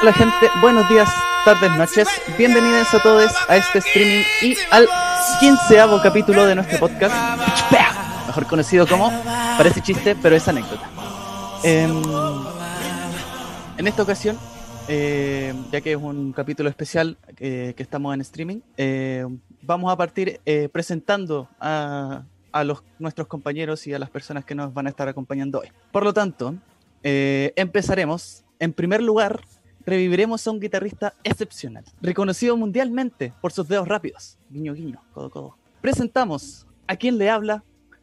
Hola gente, buenos días, tardes, noches. Bienvenidos a todos a este streaming y al quinceavo capítulo de nuestro podcast, mejor conocido como, parece chiste, pero es anécdota. Em, en esta ocasión, eh, ya que es un capítulo especial eh, que estamos en streaming, eh, vamos a partir presentando a, a los, nuestros compañeros y a las personas que nos van a estar acompañando hoy. Por lo tanto, empezaremos. En primer lugar, reviviremos a un guitarrista excepcional, reconocido mundialmente por sus dedos rápidos. Guiño, guiño, codo, codo. Presentamos a quien le habla,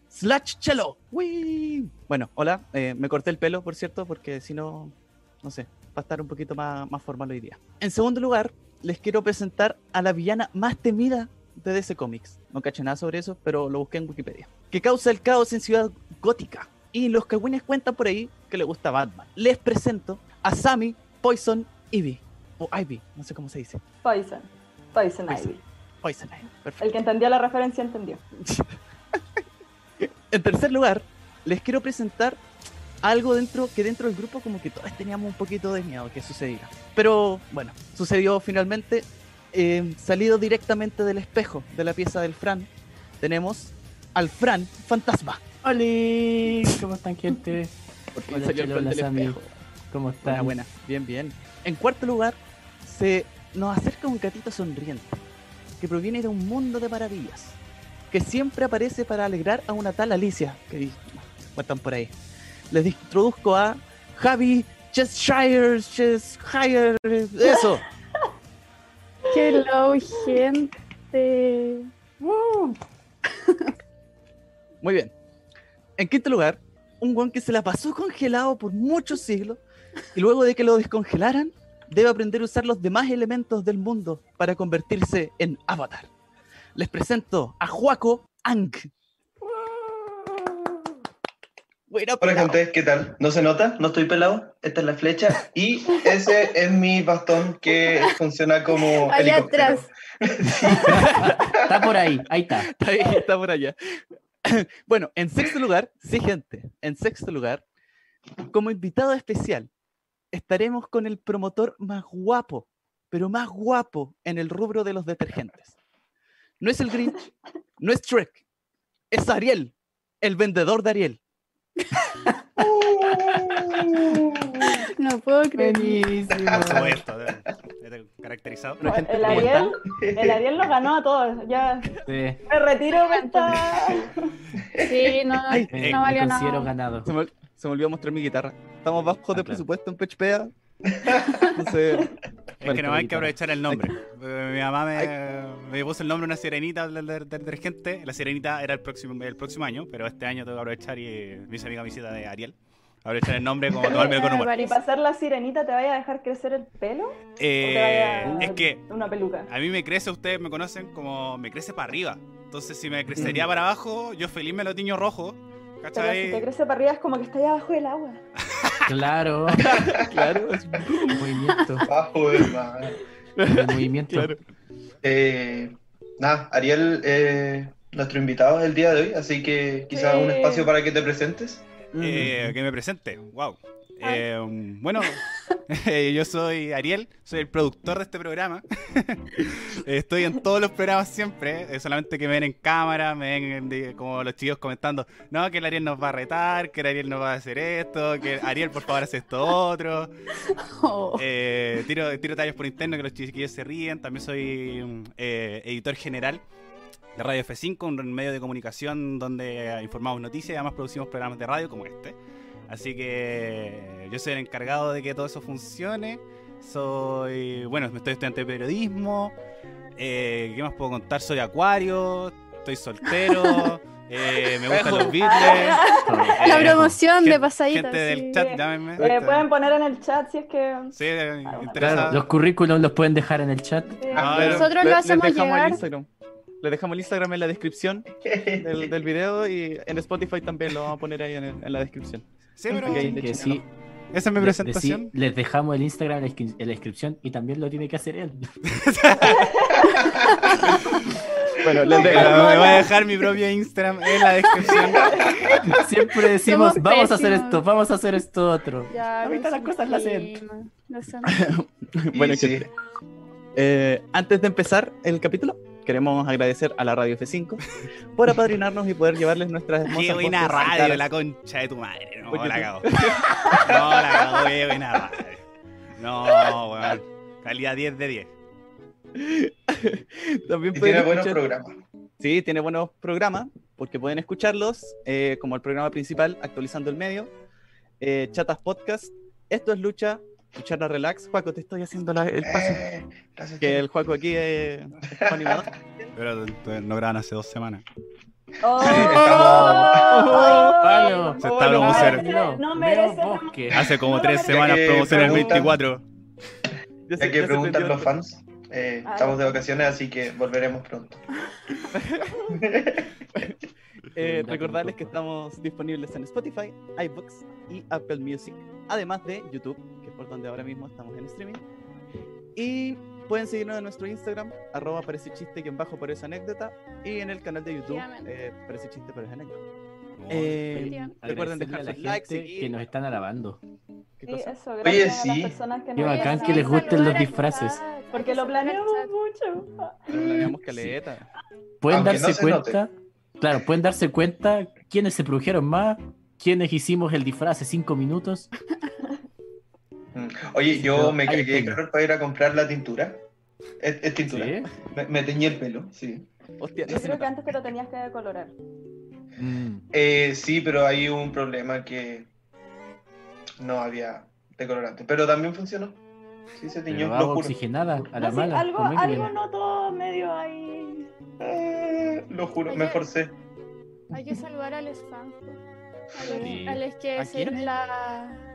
Slash Cello. ¡Wii! Bueno, hola, eh, me corté el pelo, por cierto, porque si no, no sé, va a estar un poquito más, más formal hoy día. En segundo lugar, les quiero presentar a la villana más temida de DC Comics. No caché nada sobre eso, pero lo busqué en Wikipedia. Que causa el caos en Ciudad Gótica. Y los cagüines cuentan por ahí que le gusta Batman. Les presento a Sammy Poison Ivy. O Ivy, no sé cómo se dice. Poison. Poison, Poison. Ivy. Poison Ivy, perfecto. El que entendió la referencia entendió. En tercer lugar, les quiero presentar algo dentro que dentro del grupo como que todos teníamos un poquito de miedo que sucediera. Pero bueno, sucedió finalmente. Eh, salido directamente del espejo de la pieza del Fran, tenemos al Fran Fantasma. ¡Hola! ¿Cómo están, gente? Por fin Hola, salió el Chelo, Fran hola, del Sammy. espejo. ¿Cómo están? buena. Bien, bien. En cuarto lugar, se nos acerca un gatito sonriente que proviene de un mundo de maravillas que siempre aparece para alegrar a una tal Alicia que cuentan por ahí. Les introduzco a Javi Cheshire, Cheshire, eso. Hello, gente. Muy bien. En quinto lugar, un guan que se la pasó congelado por muchos siglos y luego de que lo descongelaran, debe aprender a usar los demás elementos del mundo para convertirse en avatar. Les presento a Juaco Ang. Bueno, Hola gente, ¿qué tal? ¿No se nota? ¿No estoy pelado? Esta es la flecha y ese es mi bastón que funciona como Allá helicóptero. atrás. Está por ahí, ahí está. Está ahí, está por allá. Bueno, en sexto lugar, sí, gente, en sexto lugar, como invitado especial, estaremos con el promotor más guapo, pero más guapo en el rubro de los detergentes. No es el Grinch, no es Shrek, es Ariel, el vendedor de Ariel. No puedo creer. Buenísimo. Por supuesto, de- de- caracterizado. Bueno, gente, El ¿cómo Ariel, el Ariel nos ganó a todos. Ya Sí, me retiro de esta. Sí, no, Ay, eh, no me valió considero nada. ganado. Se me, se me olvidó mostrar mi guitarra. Estamos bajos de Ah, claro. presupuesto en PHPA. Entonces, Es Bueno, que no hay que aprovechar el nombre. Eh, Mi mamá me, me puso el nombre de una sirenita del, del- del detergente. La sirenita era el próximo, el próximo año, pero este año tengo que aprovechar y eh, me hice amiga visita de Ariel. Aprovechar el nombre como tomarme con humor. Y para ser la sirenita, ¿te vaya a dejar crecer el pelo? ¿O te Eh, vaya a es que una peluca? a mí me crece, ustedes me conocen como me crece para arriba. Entonces, si me Mm. crecería para abajo, yo feliz me lo tiño rojo. Pero si ¿Cachai? te crece para arriba es como que está ahí abajo del agua. Claro, claro, es- movimiento. Bajo del mar. El movimiento. claro. Eh, nada, Ariel, eh, nuestro invitado el día de hoy, así que quizás un Sí. espacio para que te presentes. Eh, que me presente, wow. Eh, bueno, yo soy Ariel, soy el productor de este programa. Estoy en todos los programas siempre, eh, solamente que me ven en cámara, me ven como los chicos comentando, no, que el Ariel nos va a retar, que el Ariel nos va a hacer esto, que Ariel por favor hace esto otro. Oh. Eh, tiro, tiro tallos por interno que los chiquillos se ríen. También soy mm, eh, editor general de Radio F5, un medio de comunicación donde eh, informamos noticias y además producimos programas de radio como este. Así que yo soy el encargado de que todo eso funcione. Soy, bueno, estoy estudiante de periodismo. Eh, ¿Qué más puedo contar? Soy acuario, estoy soltero, eh, me gustan los Beatles. La eh, promoción de pasadita. Gente del sí. chat, llámenme. Eh, pueden poner en el chat si es que. Sí, eh, Claro, interesado. los currículums los pueden dejar en el chat. Ah, Nosotros lo les hacemos el llegar. Instagram. Le dejamos el Instagram en la descripción del, del video y en Spotify también lo vamos a poner ahí en, el- en la descripción. Sí, pero esa Que sí, es mi de- de presentación. sí, les dejamos el Instagram en la inscri- en la descripción y también lo tiene que hacer él. Bueno, les me voy a dejar mi propio Instagram en la descripción. Siempre decimos, Somos vamos a hacer esto, vamos a hacer esto otro. Ya, Ahorita las cosas las hacen. Bueno, sí. gente, eh, antes de empezar el capítulo, queremos agradecer a la Radio F5 por apadrinarnos y poder llevarles nuestras hermosas Qué buena radio, la concha de tu madre. No, Oye, la cago. No, la cago, qué buena radio. No, weón. Calidad 10 de 10. También tiene buenos programas. Sí, tiene buenos programas, porque pueden escucharlos, eh, como el programa principal, Actualizando el Medio, eh, Chatas Podcast, Esto es Lucha, Lucharla Relax. Juaco, te estoy haciendo la- el paso. Eh, gracias, Que el Juaco aquí es animador. Pero no graban hace dos semanas. Oh, estamos- Palo. Se Oh, está no, promocionando. no la-. Hace como tres semanas que promocioné el preguntan- 24. Ya se- Ya que ya preguntan los fans, eh, estamos de vacaciones, así que volveremos pronto. Eh, recordarles que estamos disponibles en Spotify, iBooks y Apple Music, además de YouTube, por donde ahora mismo estamos en streaming. Y pueden seguirnos en nuestro Instagram, arroba parece chiste, quien bajo por esa anécdota, y en el canal de YouTube, eh, parece chiste, pero es anécdota. Eh, Efectivamente. recuerden dejar a la likes, gente seguir. que nos están alabando. ¿Qué Sí, eso, Oye, sí. que Qué bacán que les gusten los disfraces. Porque que lo planeamos mucho. Pero planeamos caleta. Pueden Aunque darse no cuenta, claro, pueden darse cuenta quiénes se produjeron más, quiénes hicimos el disfraz hace cinco minutos. Oye, yo me calor para ir a comprar la tintura. Es, es tintura. ¿Sí? Me, me teñí el pelo, sí. Hostia, Yo no creo que antes te lo tenías que decolorar. Mm. Eh, sí, pero hay un problema que no había decolorante. Pero también funcionó. Sí, se teñió, Pero lo juro. oxigenada, a la No, sí, mala. algo, algo noto medio ahí. Eh, lo juro, me Oye. forcé. Hay que saludar al spam. A los, Sí. a los que ¿A la,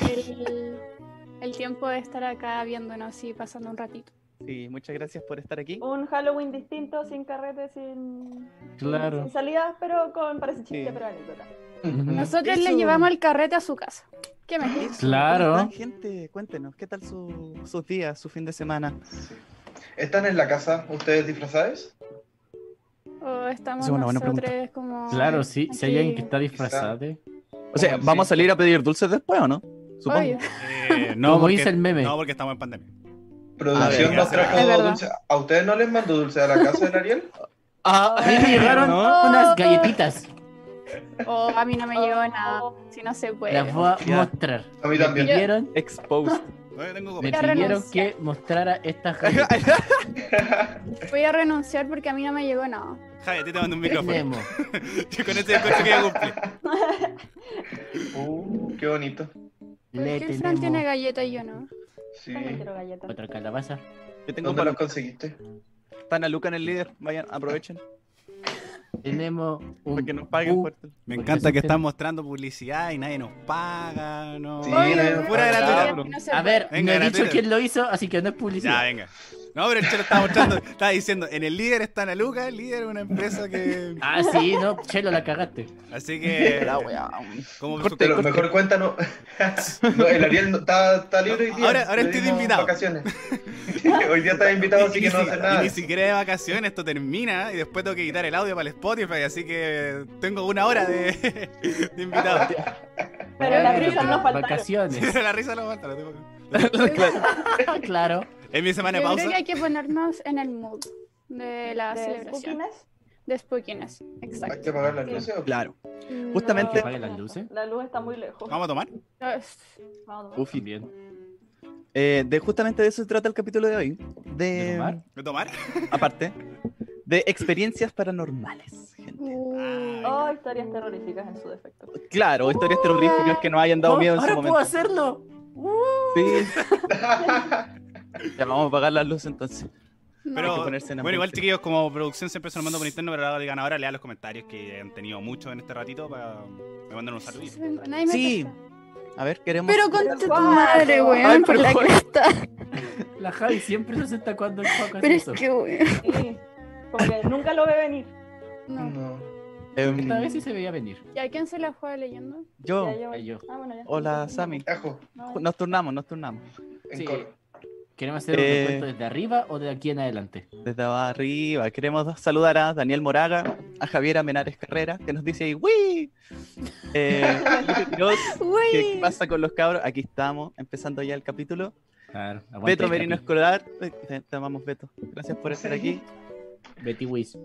el, el tiempo de estar acá viéndonos y pasando un ratito. Sí, muchas gracias por estar aquí. Un Halloween distinto, sin carrete, sin, Claro. sin salidas, pero con parece chiste, Sí. pero anécdota. Nosotros Eso- le llevamos el carrete a su casa. ¿Qué mejor? Eso, Claro. ¿cómo están, gente? Cuéntenos, ¿qué tal su- sus días, su fin de semana? ¿Están en la casa ustedes disfrazados? O estamos Es nosotros como... Claro, sí, si hay alguien que aquí. está disfrazado. O sea, ¿vamos a salir a pedir dulces después o no? Supongo. Eh, no, Como porque, dice el meme. no, porque estamos en pandemia. Producción nos ya. trajo dulce. ¿A ustedes no les mandó dulce a la casa del Ariel? Ah, A mí me llegaron ¿no? unas galletitas. O a mí no me llegó nada. Si no se puede. Las voy a mostrar. A mí Me también. pidieron, Exposed. Me pidieron que mostrara estas galletas. Voy a renunciar porque a mí no me llegó nada. Javi, a ti te mando un micrófono. Yo con ese descuento que ya cumplí. Uh, qué bonito. ¿Por Le el Fran tiene tenemos galleta y yo no? Sí. Galletas. otra calabaza. Yo tengo ¿Dónde para los conseguiste? Están a Luca en el líder. Vayan, aprovechen. Tenemos un Para que nos paguen Uh, fuerte. Me encanta que están mostrando publicidad y nadie nos paga. No. Sí, Oye, no, pura no, gratuidad. A ver, Venga, no he dicho quién lo hizo, así que no es Ya, publicidad. venga. No, pero el Chelo estaba mostrando, estaba diciendo, en el líder está Ana Luca, el líder es una empresa que... Ah, sí, no, Chelo, la cagaste. Así que... La wea. Como Corte, Pero corte. mejor cuéntanos. no, el Ariel no- está, está libre hoy día. Ahora- estoy de invitado. Vacaciones. hoy día estás invitado, así que no si- haces y nada. ni siquiera de vacaciones, esto termina y después tengo que quitar el audio para el Spotify, así que tengo una hora de, de invitado. Pero Bueno, risas no faltaron. Vacaciones. la risa no falta, la tengo- claro. Es mi semana de Yo pausa. creo que hay que ponernos en el mood de la ¿De celebración. spookiness? De spookiness, Hay que exacto. apagar las luces. ¿o? Claro. No, Justamente- ¿Que las luces? La luz está muy lejos. ¿Vamos a tomar? no, es- Vamos, Uf, Bien. eh, de justamente de eso se trata el capítulo de hoy. ¿De De, tomar? ¿De tomar? aparte, de experiencias paranormales, gente. Uh, Oh, historias terroríficas en su defecto. Claro, historias terroríficas que nos hayan dado Oh, miedo en su ahora momento. puedo hacerlo. Sí. ya vamos a apagar las luces entonces. no. Pero, en bueno, igual chiquillos, como producción siempre se lo mando por interno, pero ahora el ganador lea los comentarios que han tenido muchos en este ratito para me mandan un me Sí. A ver, queremos. Pero con tu madre, Ay, weón, por la cresta. La Javi siempre se sienta cuando el hace Pero es eso. que, weón. Sí. Como que nunca lo ve venir. No. No. Em, Esta vez sí se veía venir. ¿Y a quién se la juega leyendo? yo. Ya, yo- yo. Ah, bueno, ya. Hola, Sammy. Ajo, No, Nos turnamos, nos turnamos. en Sí. coro. ¿Qué ¿Queremos hacer un Eh. recuento desde arriba o de aquí en adelante? Desde arriba, queremos saludar a Daniel Moraga, a Javiera Menares Carrera, que nos dice ahí, ¡Wii! Eh, Felipe Quiroz, ¿qué pasa con los cabros? Aquí estamos, empezando ya el capítulo. Claro, Beto Merino. Escolar, eh, te, te amamos Beto, gracias por estar aquí. Betty Whiz.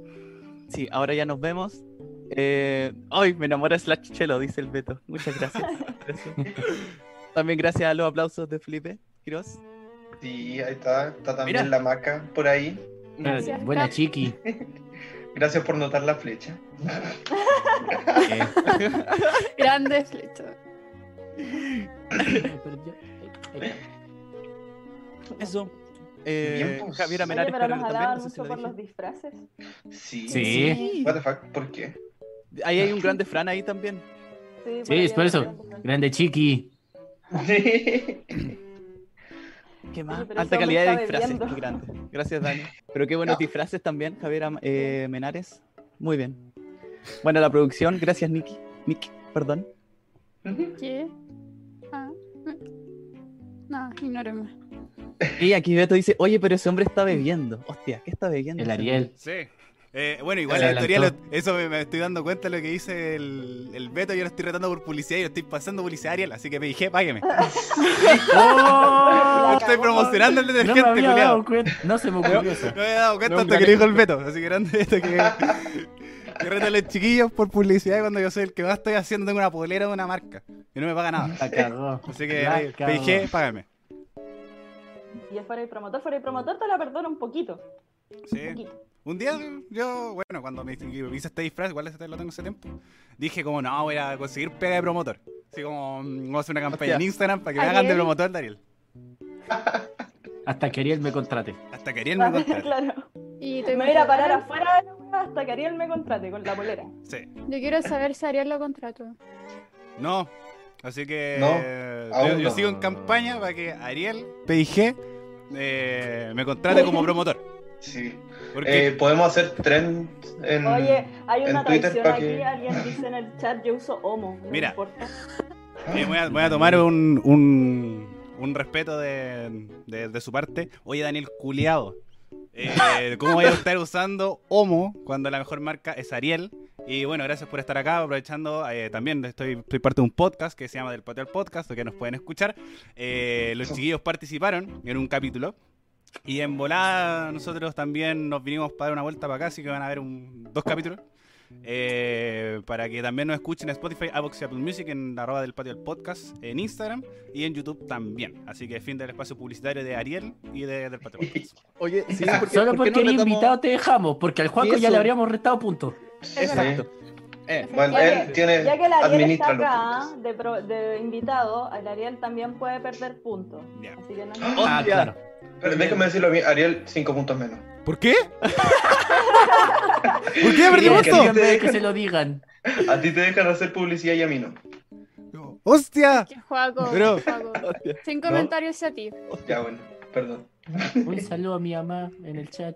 Sí, ahora ya nos vemos. Eh, ¡Ay, me enamora Slash Chelo! Dice el Beto. Muchas gracias. eso. También gracias a los aplausos de Felipe Quiroz. Sí, ahí está. Está también Mira. la maca por ahí. Gracias, Buena chiqui. Gracias por notar la flecha. Grande flecha. eh, eh, Eso. Eh, Bien, pues. Javiera Oye, Menares pero Carrera nos también, alaban no sé si mucho lo por los disfraces. Sí. Sí. What the fuck, ¿por qué? Ahí hay un grande Fran ahí también. Sí, Sí, es por eso. hay- Grande chiqui. ¿Qué más? Pero Alta calidad de disfraces, qué grande. Gracias, Dani. Pero qué buenos No. disfraces también, Javiera eh, Menares. Muy bien. Bueno, la producción, gracias, Nicky. Nick, perdón. ¿Qué? Ah. No, ignóreme. Y aquí Beto dice, oye, pero ese hombre está bebiendo. Hostia, ¿qué está bebiendo? El Ariel. Sí. Eh, bueno, igual la historia, lo- eso me, me estoy dando cuenta de lo que dice el, el Beto. Yo lo estoy retando por publicidad y lo estoy pasando publicidad a Ariel, así que me dije, págueme. ¡Oh! estoy promocionando el No me detergente, había dado cuenta. No se me ocurrió eso. No me había dado cuenta No, hasta que lo dijo el. Beto. Así que grande esto que. Que reto a los chiquillos por publicidad cuando yo soy el que más estoy haciendo. Tengo una polera de una marca y no me paga nada. Así que dije, págame. Y es fuera el promotor, fuera el promotor te la perdono un poquito. Un Sí. poquito. Un día yo, bueno, cuando me hice este disfraz, igual ese lo tengo hace tiempo, dije como, no, voy a conseguir pega de promotor. Así como, mm, vamos a hacer una campaña Hostia. en Instagram para que me hagan de promotor de Ariel. Hasta que Ariel me contrate. Hasta que Ariel me contrate. claro. Y te Me voy a ir a parar afuera de la wea hasta que Ariel me contrate con la polera. Sí. Yo quiero saber si Ariel lo contrató. No. Así que No, yo, aún yo no. sigo en campaña para que Ariel PIG eh, me contrate como promotor. Sí. Porque Eh, podemos hacer trend en. Oye, hay una Twitter traición aquí, que- alguien dice en el chat, yo uso homo. No Mira. eh, voy, a, voy a tomar un, un, un respeto de, de, de su parte. Oye, Daniel Culeado. Eh, ¿Cómo voy a estar usando Homo cuando la mejor marca es Ariel? Y bueno, gracias por estar acá, aprovechando. eh, también estoy, soy parte de un podcast que se llama Del Patio al Podcast, que nos pueden escuchar. Eh, los chiquillos participaron en un capítulo. Y en volada nosotros también nos vinimos para dar una vuelta para acá, así que van a ver un, dos capítulos. Eh, para que también nos escuchen en Spotify, Avox y Apple Music, en la arroba del patio del podcast, en Instagram y en YouTube también. Así que fin del espacio publicitario de Ariel y de, del patio del podcast. Oye, sí, Solo ¿por qué porque no eres invitado te dejamos, porque al Juaco ¿Y ya le habríamos restado puntos. Exacto. Eh, Bueno, Ya él que- tiene. Ya que el Ariel está acá de, pro- de invitado, el Ariel también puede perder puntos. Ya. Así que no Ah, Hostia. claro. Pero déjame decirlo a mí, Ariel, 5 puntos menos. ¿Por qué? ¿Por qué perdimos esto? En vez de que se lo digan. A ti te dejan hacer publicidad y a mí no. ¡Hostia! Que Juaco, Pero-. Sin comentarios a ti. Ya, bueno, perdón. Un saludo a mi mamá en el chat.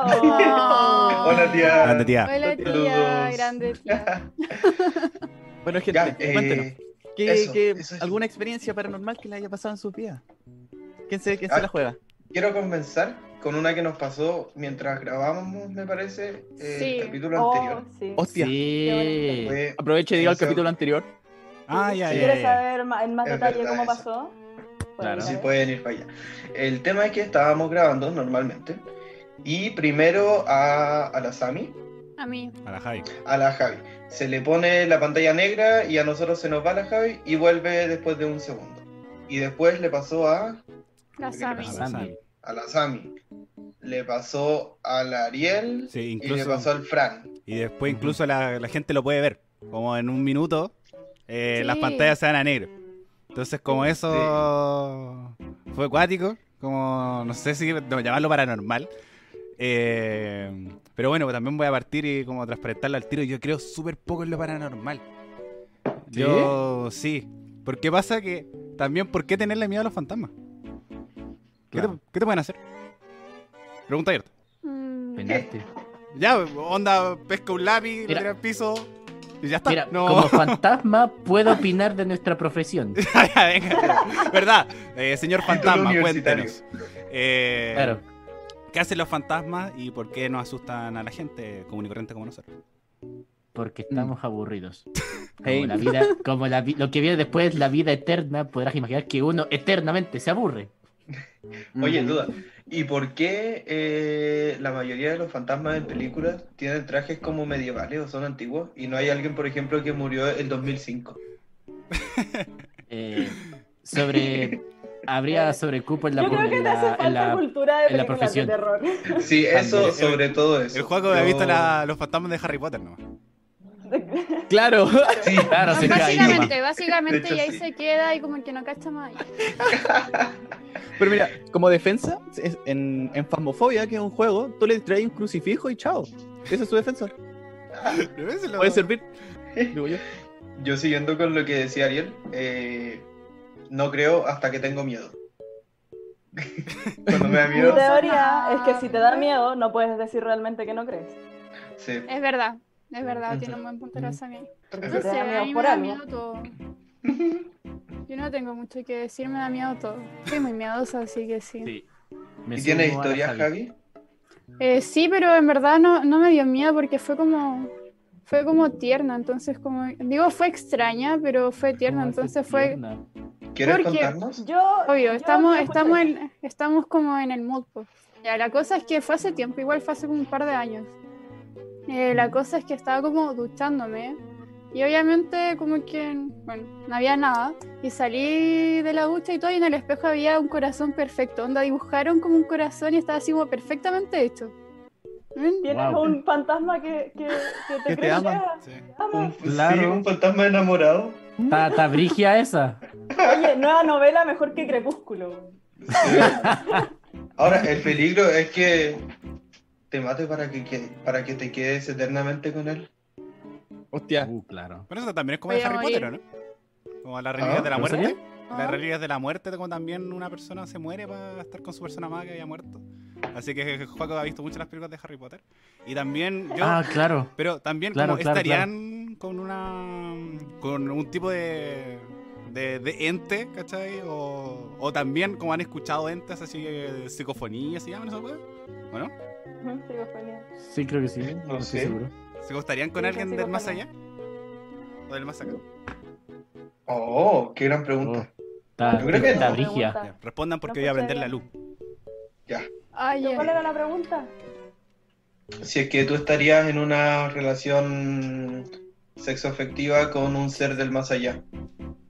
Oh. Hola, tía. Grande tía. Hola tía, Saludos. grande tía. Bueno, gente, Ya, eh, cuéntenos. ¿qué- eso, qué- eso es. ¿Alguna experiencia paranormal que le haya pasado en su vida? ¿Quién se, quién Ah. se la juega? Quiero comenzar con una que nos pasó mientras grabábamos, me parece, eh, Sí. el capítulo Oh, anterior. sí. Hostia. Sí. Fue- Aproveche y diga el capítulo anterior. Ah, ya, Sí. ya, ¿Quieres ya. saber en más Es detalle verdad cómo eso. pasó? Claro. Pueden Sí, pueden ir para allá. El tema es que estábamos grabando normalmente. Y primero a, a la Sami, A mí. A la Javi. a la Javi. Se le pone la pantalla negra y a nosotros se nos va la Javi y vuelve después de un segundo. Y después le pasó a, La ¿Qué le Sami. A pasó? la Sami. a la Sami. Le pasó a la Ariel Sí, y le incluso. pasó al Fran. Y después incluso la, la gente lo puede ver. Como en un minuto, eh, Sí. las pantallas se van a negro. Entonces, como eso fue acuático, como no sé si no, llamarlo paranormal. eh, pero bueno, también voy a partir y como transparentarlo al tiro. Yo creo súper poco en lo paranormal. Yo sí. Porque pasa que también, ¿por qué tenerle miedo a los fantasmas? ¿Qué, Claro. te, qué te pueden hacer? Pregunta abierta. Mm, Penarte. Ya, onda, pesca un lápiz, lo tira al piso y ya está. Mira, no. como fantasma puedo opinar de nuestra profesión. Ya, venga. ¿Verdad? Eh, señor fantasma, cuéntenos. Eh, Claro. ¿Qué hacen los fantasmas y por qué no asustan a la gente común y corriente como nosotros? Porque estamos aburridos. Como Hey. la vida, como la lo que viene después, la vida eterna, podrás imaginar que uno eternamente se aburre. Oye, duda. ¿Y por qué eh, la mayoría de los fantasmas en películas tienen trajes como medievales o son antiguos? Y no hay alguien, por ejemplo, que murió el 2005. Eh, sobre. Habría sobrecupo en la, Yo creo que en te hace la, falta en la- cultura de en la películas de profesión. terror. Sí, eso, sobre todo eso. El juego ha Yo- visto la- los fantasmas de Harry Potter nomás. Claro. Sí, Claro, se ahí. Básicamente, básicamente, hecho, y ahí sí. se queda y como que no cacha más. Pero mira, como defensa, en, en Phasmophobia, que es un juego, tú le traes un crucifijo y chao. Esa es su defensa. Puede servir. Digo yo. yo siguiendo con lo que decía Ariel, eh, no creo hasta que tengo miedo. Cuando me da Mi miedo, teoría es que si te da miedo, no puedes decir realmente que no crees. sí. Es verdad, es verdad, tiene un buen punto Samia. Porque No sé, a mí por me da miedo todo. Yo no tengo mucho que decir, me da miedo todo. Soy muy miedosa, así que sí. Sí. Me ¿Y tienes sumo a la historia, Javi. Eh, sí, pero en verdad no, no me dio miedo porque fue como fue como tierna, entonces como digo fue extraña, pero fue tierna, ¿Cómo hace entonces fue? ¿Quieres Porque- contarnos? Yo, obvio, yo estamos estamos en, estamos como en el mood. pues. Ya, la cosa es que fue hace tiempo, igual fue hace como un par de años. Eh, la cosa es que estaba como duchándome y obviamente como que bueno, no había nada y salí de la ducha y todo y en el espejo había un corazón perfecto, onda dibujaron como un corazón y estaba así como perfectamente hecho. Tienes Wow. un fantasma que, que, que te Que te ama. Sí. Un, Claro. sí, un fantasma enamorado. Está, brigia esa. Oye, nueva novela mejor que Crepúsculo. Ahora, el peligro es que te mate para que, que- para que te quedes eternamente con él. Hostia. Uh, claro. Pero eso también es como Voy de Harry morir. Potter, ¿o ¿no? Como las reliquias Ah, de la ¿en muerte. serio? Las Ah. reliquias de la muerte, como también una persona se muere para estar con su persona amada que había muerto. Así que Juaco ha visto mucho las películas de Harry Potter. Y también yo. Ah, claro. Pero también Claro, como claro, estarían con una con un tipo de, de, de ente, ¿cachai? O, o también como han escuchado entes así de psicofonía, ¿se llaman eso? ¿O no? Sí, creo que sí. No No, estoy sé. seguro. ¿Se gustarían con Sí, alguien del más allá? ¿O del más acá? Oh, qué gran pregunta. Oh, Yo creo que no. brigia. Respondan porque No voy a prender la luz. Ya. Ay, ¿Pero eh. ¿Cuál era la pregunta? Si es que tú estarías en una relación sexoafectiva con un ser del más allá.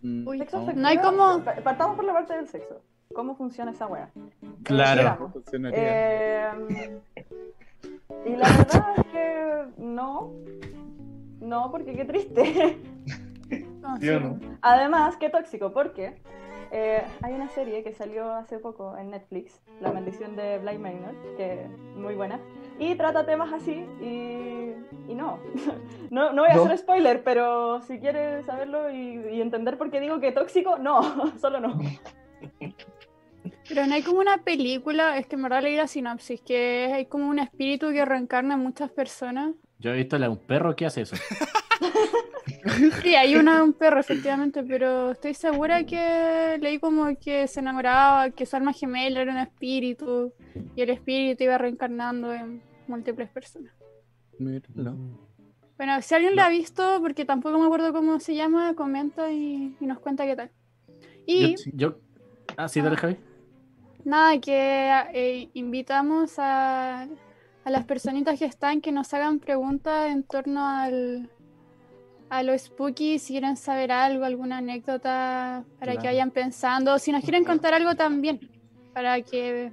Mm, Uy, Sexo no. hay como- Pa- Partamos por la parte del sexo. ¿Cómo funciona esa wea? Claro. Eh, y la verdad es que no. No, porque qué triste. No, ¿Sí o sí. no? Además, qué tóxico, porque eh, hay una serie que salió hace poco en Netflix, La maldición de Bly Manor, que es muy buena, y trata temas así, y, y no. no. No voy a No. hacer spoiler, pero si quieres saberlo y, y entender por qué digo que tóxico, no, solo no. Pero no hay como una película, es que en verdad leí la sinopsis, que hay como un espíritu que reencarna en muchas personas. Yo he visto a un perro que hace eso. Sí, hay una, un perro, efectivamente, pero estoy segura que leí como que se enamoraba, que su alma gemela era un espíritu, y el espíritu iba reencarnando en múltiples personas. Mira, no. Bueno, si alguien la ha visto, porque tampoco me acuerdo cómo se llama, comenta y, y nos cuenta qué tal. Y Yo, yo- Ah, sí, dale, Javi. Nada, que eh, invitamos a, a las personitas que están que nos hagan preguntas en torno al, a lo spooky, si quieren saber algo, alguna anécdota para que vayan pensando, o si nos quieren contar algo también, para que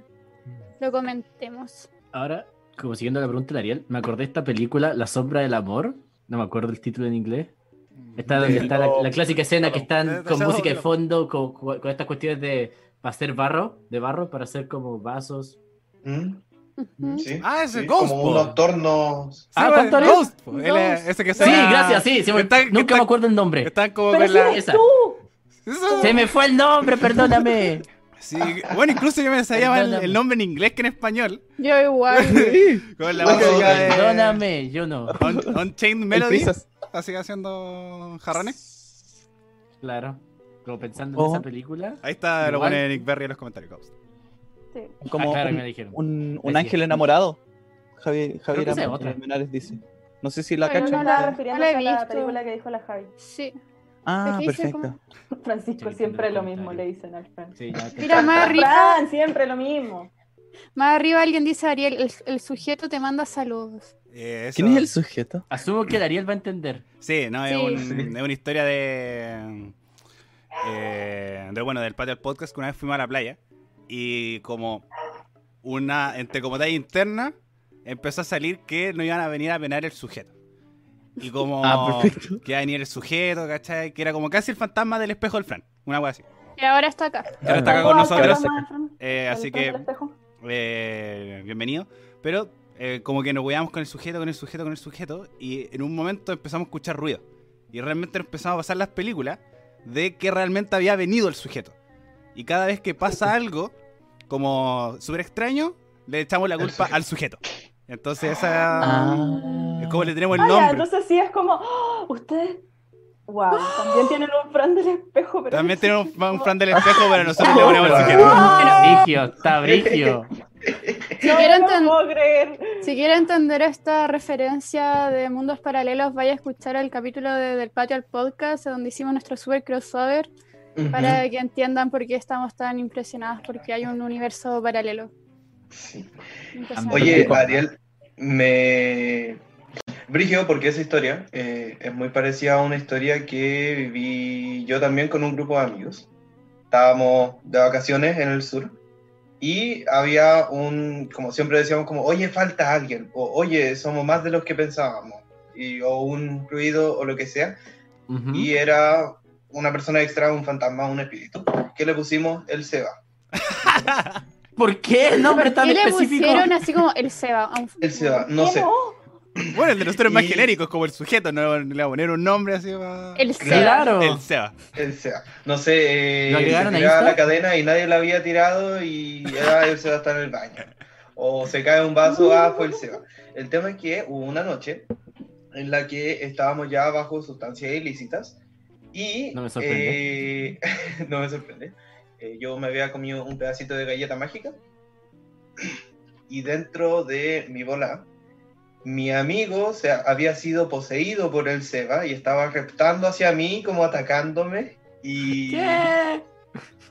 lo comentemos. Ahora, como siguiendo la pregunta de Ariel, me acordé de esta película, La sombra del amor. No me acuerdo el título en inglés. Está donde De está la, clásica escena que están con música de fondo, con, con estas cuestiones de para hacer barro, de barro, para hacer como vasos. ¿Mm? Ujú. Sí. Ah, es el Sí, Ghost, Como po. unos tornos. Sí, Ah, bueno, ¿cuánto es? Ghost, po. Él es- Ghost. ese que Sí, gracias, sí. se me- Está- nunca está- me acuerdo el nombre. Están como Pero la. eres esa. tú. Eso- Se me fue el nombre, perdóname. Sí, bueno, incluso yo me sabía más el, nombre en inglés que en español. Yo igual. Con la música de. Perdóname, yo no. Un- Unchained El Melody. Así haciendo jarrones. Claro. Como pensando en esa película. Ahí está lo Igual. pone Nick Berry en los comentarios. Ghost. Sí. Como Ah, claro, un, me dijeron. un- un Sí, ángel enamorado. Javi- Javier otra. Menares dice. No sé si la Pero cachan. no no refiriéndose la he a la película que dijo la Javi. Sí. Ah, perfecto. Francisco Sí, siempre lo mismo le dicen al Fran. Sí, Mira, más arriba, Fran, siempre lo mismo. más arriba alguien dice, Ariel, el, el sujeto te manda saludos. Eh, eso- ¿Quién es el sujeto? Asumo que Dariel va a entender. Sí, no, es, Sí. un- es una historia de, eh, de. Bueno, del patio del podcast que una vez fuimos a la playa y como una. Entre como talla interna, empezó a salir que no iban a venir a penar el sujeto. Y como. Ah. Que iba a venir el sujeto, ¿cachai? Que era como casi el fantasma del espejo del Fran. Una wea así. Y ahora está acá. Y ahora está acá Ah, con ¿Cómo nosotros. eh, ¿El así que. eh, bienvenido. Pero eh, como que nos weamos con el sujeto, con el sujeto, con el sujeto. Y en un momento empezamos a escuchar ruido. Y realmente empezamos a pasar las películas de que realmente había venido el sujeto. Y cada vez que pasa algo, como súper extraño, le echamos la culpa sujeto. al sujeto. Entonces esa Ah. es como le tenemos el Ah, ya, nombre. entonces sí es como, ¡oh! ustedes, wow, también tienen un Fran del espejo, pero También tenemos un, un Fran del espejo, pero nosotros le ponemos el sujeto. Brigio, está brigio. Si No enten- puedo creer. si quieren entender esta referencia de mundos paralelos, vaya a escuchar el capítulo de- del patio al podcast, donde hicimos nuestro super crossover, para que entiendan por qué estamos tan impresionados, porque hay un universo paralelo. Sí. Impresionante. Oye, Ariel, me. Brigio, porque esa historia eh, es muy parecida a una historia que viví yo también con un grupo de amigos. Estábamos de vacaciones en el sur y había un, como siempre decíamos, como, oye, falta alguien, o oye, somos más de los que pensábamos, y, o un ruido o lo que sea, Ujú. y era una persona extra, un fantasma, un espíritu, que le pusimos el Seba. ¿Por qué el nombre ¿Por tan qué le específico? pusieron así como el Seba? a un- El Seba, no ¿Qué sé. Bueno, el de nosotros es más Y- genérico, es como el sujeto, no le voy a poner un nombre así para... El Seba. Claro. El Seba. El SEA. No sé, eh, ¿Lo se tiraba Insta? la cadena y nadie la había tirado y era el SEA está en el baño. O se cae un vaso, ah, fue el SEA. El tema es que hubo una noche en la que estábamos ya bajo sustancias ilícitas y... No me sorprende. eh, no me sorprende. Eh, yo me había comido un pedacito de galleta mágica y dentro de mi bola mi amigo se había sido poseído por el Seba y estaba reptando hacia mí, como atacándome. Y ¿Qué?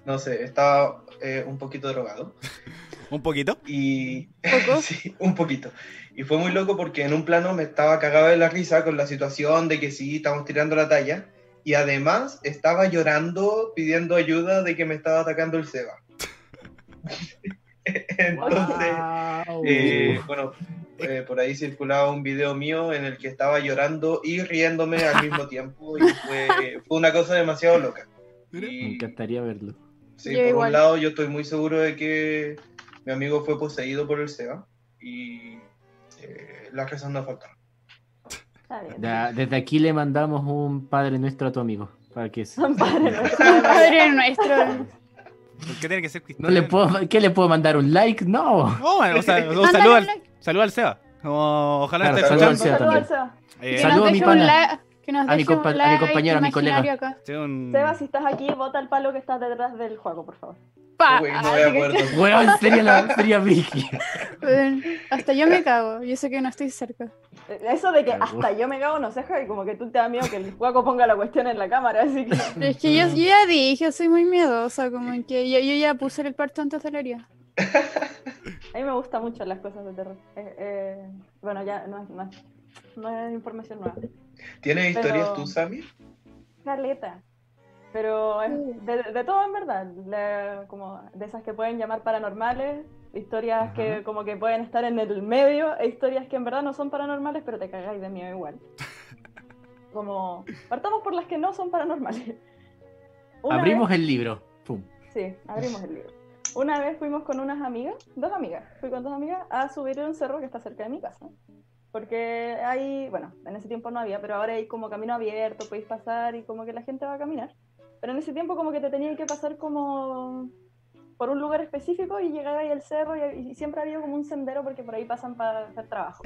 no sé, estaba eh, un poquito drogado. Un poquito. Y ¿Poco? sí, un poquito. Y fue muy loco porque en un plano me estaba cagado de la risa con la situación de que sí, estamos tirando la talla. Y además estaba llorando, pidiendo ayuda de que me estaba atacando el Seba. Entonces, eh, bueno, eh, por ahí circulaba un video mío en el que estaba llorando y riéndome al mismo tiempo. Y fue, fue una cosa demasiado loca. Me encantaría verlo. sí, Yo por igual. un lado, yo estoy muy seguro de que mi amigo fue poseído por el SEBA. Y eh, las risas no faltaron. Ya, desde aquí le mandamos un Padre Nuestro a tu amigo. Para que se- Padre nuestro. Padre nuestro. ¿Por qué tiene que ser no le puedo, ¿Qué le puedo mandar? ¿Un like? No. No, o sea, un saludo un al, like. Saludo al Seba. Como, ojalá Claro, esté saludo al escuchando. Al Seba. Eh, Que Saludo nos a mi pana. like- que nos A mi un compa- a mi like compañero, a mi colega. imaginario acá. sí, un- Seba, si estás aquí, bota el palo que está detrás del juego, por favor. Pa. Uy, no que- acuerdo. Weón, sería la sería Vicky. Hasta yo me cago. Yo sé que no estoy cerca. Eh, Eso de que Claro. hasta yo me cago, no sé, Javi, como que tú te da miedo que el juego ponga la cuestión en la cámara, así que... Es que yo, yo ya dije, soy muy miedosa. Como que yo, yo ya puse el parto antes de la herida. A mí me gustan mucho las cosas de terror. Eh, eh, bueno, ya no es, no, es, no es información nueva. ¿Tienes Pero- historias tú, Sammy? Caleta. Pero es de, de todo en verdad. La- como de esas que pueden llamar paranormales, historias que como que pueden estar en el medio, e historias que en verdad no son paranormales, pero te cagáis de miedo igual. Como, partamos por las que no son paranormales. Una Abrimos vez- el libro. Pum. Sí, abrimos el libro. Una vez fuimos con unas amigas, dos amigas, fui con dos amigas a subir un cerro que está cerca de mi casa. Porque hay, bueno, en ese tiempo no había, pero ahora hay como camino abierto, podéis pasar y como que la gente va a caminar. Pero en ese tiempo como que te tenías que pasar como por un lugar específico y llegar ahí al cerro y, y siempre ha habido como un sendero porque por ahí pasan para hacer trabajo.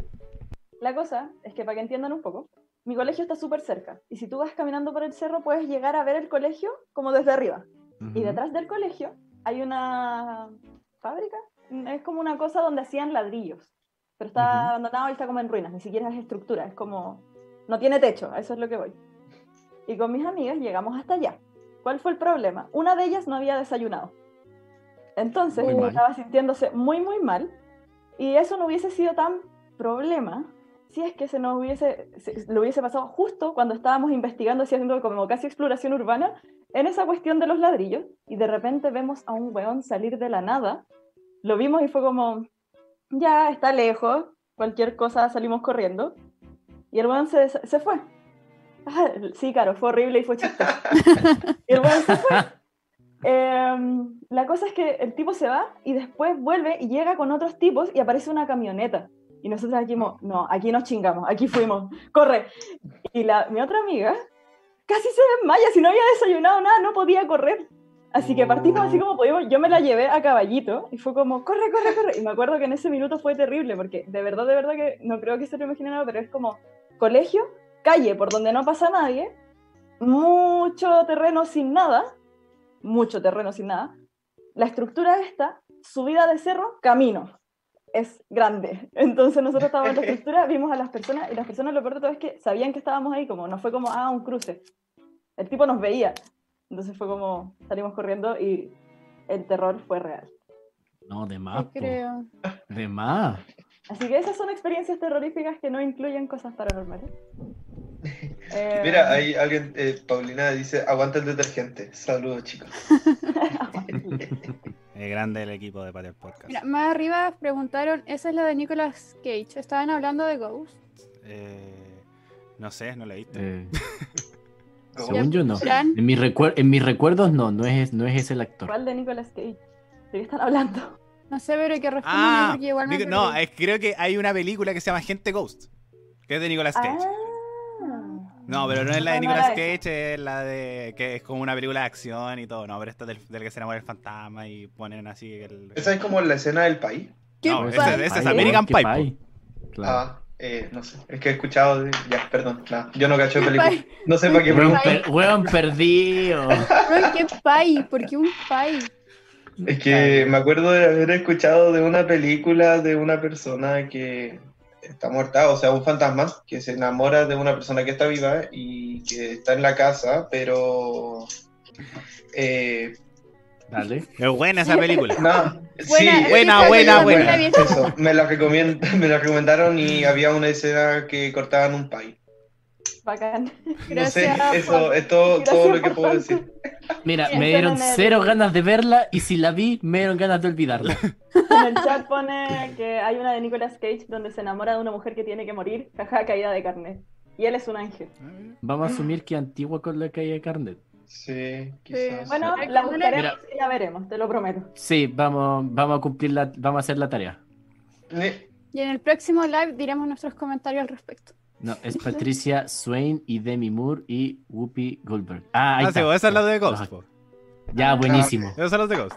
La cosa es que para que entiendan un poco, mi colegio está súper cerca y si tú vas caminando por el cerro puedes llegar a ver el colegio como desde arriba. Y detrás del colegio hay una fábrica. Es como una cosa donde hacían ladrillos. Pero está Ujú. abandonado y está como en ruinas, ni siquiera es estructura, es como. No tiene techo, a eso es lo que voy. Y con mis amigas llegamos hasta allá. ¿Cuál fue el problema? Una de ellas no había desayunado. Entonces estaba sintiéndose muy, muy mal. Y eso no hubiese sido tan problema si es que se nos hubiese, se- lo hubiese pasado justo cuando estábamos investigando, así haciendo como casi exploración urbana, en esa cuestión de los ladrillos. Y de repente vemos a un weón salir de la nada. Lo vimos y fue como, ya está lejos, cualquier cosa salimos corriendo. Y el weón se, se fue. Ah, sí, claro, fue horrible y fue chistoso. y el weón se fue. Em, la cosa es que el tipo se va y después vuelve y llega con otros tipos y aparece una camioneta. Y nosotros dijimos, no, aquí nos chingamos, aquí fuimos, corre. Y la, mi otra amiga casi se desmaya, si no había desayunado nada, no podía correr. Así que partimos así como pudimos, yo me la llevé a caballito y fue como, corre, corre, corre. Y me acuerdo que en ese minuto fue terrible, porque de verdad, de verdad que no creo que se lo imaginen pero es como colegio, calle por donde no pasa nadie, mucho terreno sin nada, mucho terreno sin nada. La estructura esta, subida de cerro, camino. Es grande. Entonces nosotros estábamos en la estructura, vimos a las personas y las personas lo peor de todo es que sabían que estábamos ahí, como no fue como, ah, un cruce. El tipo nos veía. Entonces fue como, salimos corriendo y el terror fue real. No, de más. Creo. De más. Así que esas son experiencias terroríficas que no incluyen cosas paranormales. Eh, Mira, hay alguien, eh, Paulina dice, aguanta el detergente. Saludos, chicos. Es grande el equipo de Pater Podcast. Mira, más arriba preguntaron, esa es la de Nicolas Cage. Estaban hablando de Ghost. Eh, no sé, no leíste. Eh, según yo no. En, mis recuer- en mis recuerdos no, no es, no es ese el actor. ¿Cuál de Nicolas Cage? ¿De qué están hablando? no sé, pero que respondan Ah, porque igual me no, es, creo que hay una película que se llama Gente Ghost, que es de Nicolas Cage. Ah. No, pero no es la de Nicolas esa. Cage, es la de que es como una película de acción y todo. No, pero esta es del, del que se enamora el fantasma y ponen así el. ¿Esa es como la escena del país? ¿Qué No, ese es American ¿qué Pie, pie? Claro. Ah, eh, no sé. Es que he escuchado de... Ya, perdón. nada, Yo no cacho de ¿Qué película. pie? No sé para qué per- weón perdido. Bro, ¿Qué pay? ¿Por qué un pay? Es que me acuerdo de haber escuchado de una película de una persona que está muerta, o sea, un fantasma que se enamora de una persona que está viva y que está en la casa, pero... Eh, Dale. Es buena esa película. no, sí, Buena, buena, sí, buena, buena, buena. Eso, me la, me la recomendaron y había una escena que cortaban un pay. Bacán. No sé, Gracias, eso es todo, Gracias todo lo que puedo tanto. decir. Mira, me dieron cero ganas de verla y si la vi, me dieron ganas de olvidarla. En el chat pone que hay una de Nicolas Cage donde se enamora de una mujer que tiene que morir, jaja, caída de carne. Y él es un ángel. Vamos a asumir que antigua con la calle de carnet. Sí, quizás. Bueno, la buscaremos Mira. y la veremos, te lo prometo. Sí, vamos, vamos a cumplir la, vamos a hacer la tarea. Y en el próximo live diremos nuestros comentarios al respecto. No, es Patricia Swain y Demi Moore y Whoopi Goldberg. Ah, ahí Ah, está. sí, esa es la de Ghost. Ya, buenísimo. Esos son los de Ghost.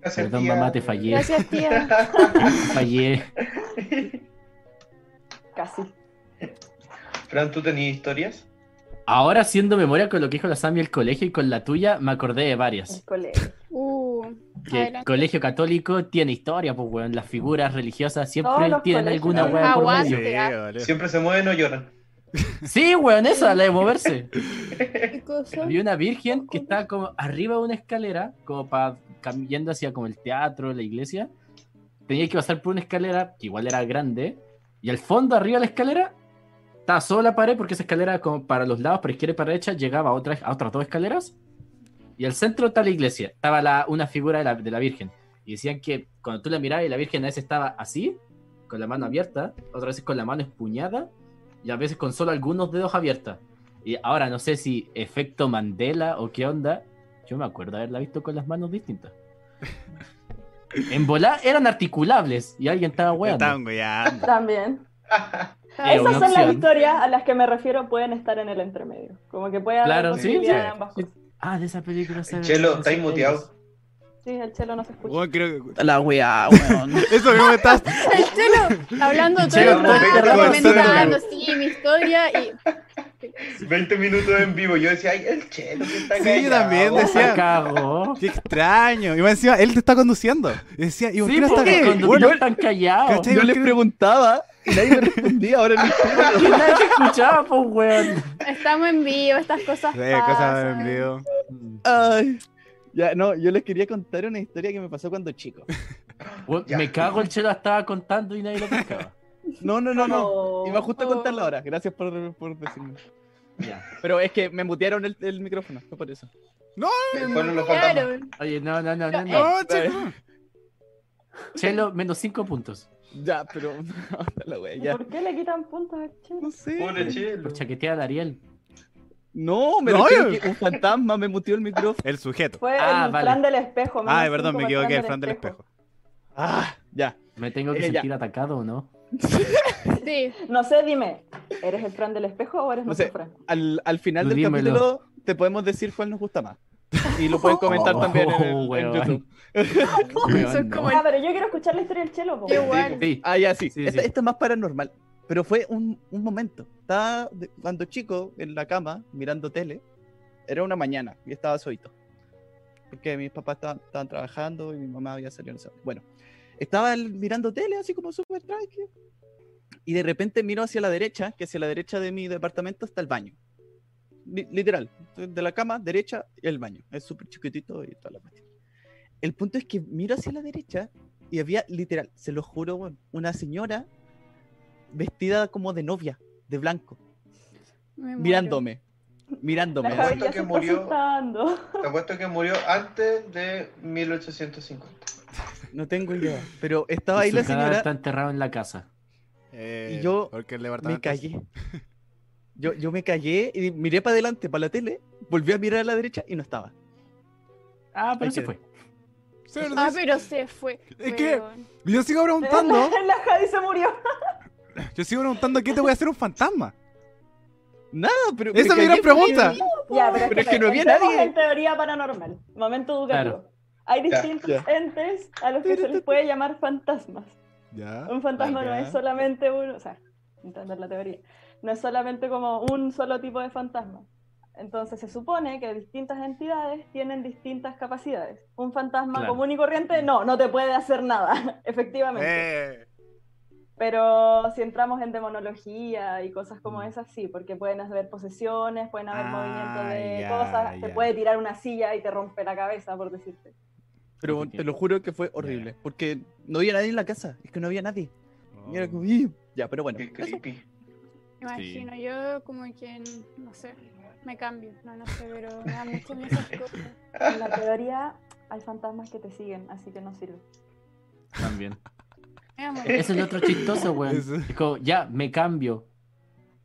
Gracias, Perdón, tía. mamá, te fallé. Gracias, tía. Fallé. Casi. Fran, ¿tú tenías historias? Ahora haciendo memoria con lo que dijo la Sami el colegio y con la tuya, me acordé de El varias. colegio. Que el colegio católico tiene historia, pues weón. Las figuras religiosas siempre tienen colegios. alguna weá por medio. Sí, boludo. Siempre se mueven o lloran. Sí, weón, esa, la de moverse. Había una virgen que estaba como arriba de una escalera, como para yendo hacia como el teatro, la iglesia. Tenía que pasar por una escalera que igual era grande. Y al fondo, arriba de la escalera, estaba solo la pared porque esa escalera como para los lados, para izquierda y para derecha, llegaba a otras, a otras dos escaleras. Y al centro está la iglesia. Estaba la, una figura de la, de la virgen. Y decían que cuando tú la mirabas, la virgen a veces estaba así, con la mano abierta, otras veces con la mano empuñada, y a veces con solo algunos dedos abiertas. Y ahora no sé si efecto Mandela o qué onda. Yo me acuerdo haberla visto con las manos distintas. En volar eran articulables y alguien estaba weando. También. Esas son las historias a las que me refiero, pueden estar en el entremedio. Como que puede haber Claro, sí, sí. ambas cosas. Ah, de esa película se Chelo, ¿estáis muteado? Sí, el chelo no se escucha. Weón, creo que- La weá, weón. Eso mismo me estás. El chelo hablando todo Chelo, el rato, todo el rato comentando, sí, mi historia y 20 minutos en vivo. Yo decía, ay, el chelo que está Sí, callado". yo también decía- cagó. Qué extraño. Y más encima, él te está conduciendo. Y decía, ¿y por Sí, qué no está Bueno, no están callados. ¿cachai? Yo ¿por les preguntaba y nadie me respondía. Ahora no Que nadie te escuchaba, pues, weón. Estamos en vivo, estas cosas Sí, cosas en vivo. Ay. Ya, no, yo les quería contar una historia que me pasó cuando chico. Me cago, el chelo estaba contando y nadie lo pescaba. No, no, no, no. Oh. Iba justo a Oh. contarla ahora. Gracias por, por decirme. Ya. Pero es que me mutearon el, el micrófono, fue por eso. Fueron los fantasmas. Claro. Oye, no, no, no, no. no. No. Chelo, menos 5 puntos. Ya, pero. la wea, ¿Y ya. ¿Por qué le quitan puntos a Chelo? No sé. Pobre chelo. Por chaquetear a Ariel. No, me No, refiero yo- que un fantasma me muteó el micrófono. El sujeto. Fue Ah, el vale. Fran del espejo. Ah, perdón, me equivoqué. El Fran del espejo. Ah, ya. ¿Me tengo que Eh, ya. sentir atacado o no? Sí. No sé, dime, ¿eres el Fran del espejo o eres No nuestro sé. Fran? Al, al final del dímelo. capítulo te podemos decir cuál nos gusta más. Y lo pueden comentar Oh, también en, el- en weón. YouTube. Weón, Eso es no. como Ah, pero yo quiero escuchar la historia del Chelo. po. Igual. Sí. Ah, ya, sí. Sí, esta, sí. esta es más paranormal. Pero fue un, un momento. Estaba de- cuando chico en la cama mirando tele. Era una mañana y estaba solito. Porque mis papás estaban, estaban trabajando y mi mamá había salido. no sé. Bueno, estaba mirando tele así como súper tranquilo. Y de repente miro hacia la derecha, que hacia la derecha de mi departamento está el baño. Li- literal, de la cama, derecha, el baño. Es súper chiquitito y toda la cuestión. El punto es que miro hacia la derecha y había literal, se lo juro, weón, una señora vestida como de novia, de blanco, mirándome. Mirándome. Así. Apuesto que murió. Te apuesto que murió antes de 1850. No tengo idea. Pero estaba Y ahí su la señora está enterrado en la casa. Eh, Y yo porque el me callé. Yo, yo me callé y miré para adelante, para la tele, volví a mirar a la derecha y no estaba. Ah, pero Ahí se quedé. fue. Ah, pero se fue. Es que-. Yo sigo preguntando. La Javi se murió. Yo sigo preguntando qué te voy a hacer un fantasma. Nada, pero. Esa es me mi gran porque- pregunta. Ya, pero, Pero es que no había nadie. en teoría paranormal. Momento educativo. Claro. Hay distintos ya. entes a los que se les puede llamar fantasmas. Ya. Un fantasma no es solamente uno, o sea, entender la teoría, no es solamente como un solo tipo de fantasma. Entonces se supone que distintas entidades tienen distintas capacidades. Un fantasma Claro. común y corriente, no, no te puede hacer nada, efectivamente. Eh, Pero si entramos en demonología y cosas como esas, sí, porque pueden haber posesiones, pueden haber Ah, movimientos de ya, cosas, te ya. puede tirar una silla y te rompe la cabeza, por decirte. Pero te lo juro que fue horrible. Porque no había nadie en la casa. Es que no había nadie. Y era como, "Ih". Ya, pero bueno. Qué creepy. Imagino, yo como que, no sé, me cambio. No, no sé, pero me da mucho miedo esas cosas. En la teoría hay fantasmas que te siguen, así que no sirve. También. Eso es lo otro chistoso, weón. Eso. Es como, ya, me cambio.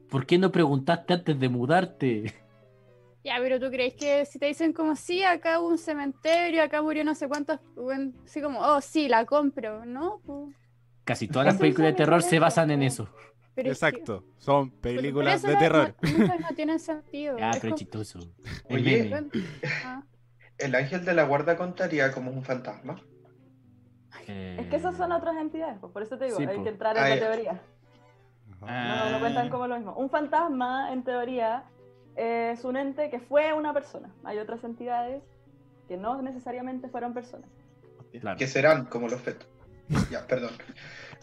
¿Por qué no preguntaste antes de mudarte? Ya, pero tú crees que si te dicen como, sí, acá hubo un cementerio, acá murió no sé cuántos, bueno, así como, oh, sí, la compro, ¿no? Pues, Casi todas las películas de terror se basan en eso. pero es que- Exacto. Son películas de no- terror. No, muchas no tienen sentido. Es pero chistoso. Oye. Ah, ¿El ángel de la guarda contaría como un fantasma? Eh, Es que esas son otras entidades, pues, por eso te digo, Sí, hay que entrar en Ah, la teoría. Ah. No, no cuentan como lo mismo. Un fantasma, en teoría, es un ente que fue una persona. Hay otras entidades que no necesariamente fueron personas. Claro. Que serán como los fetos. Ya, perdón.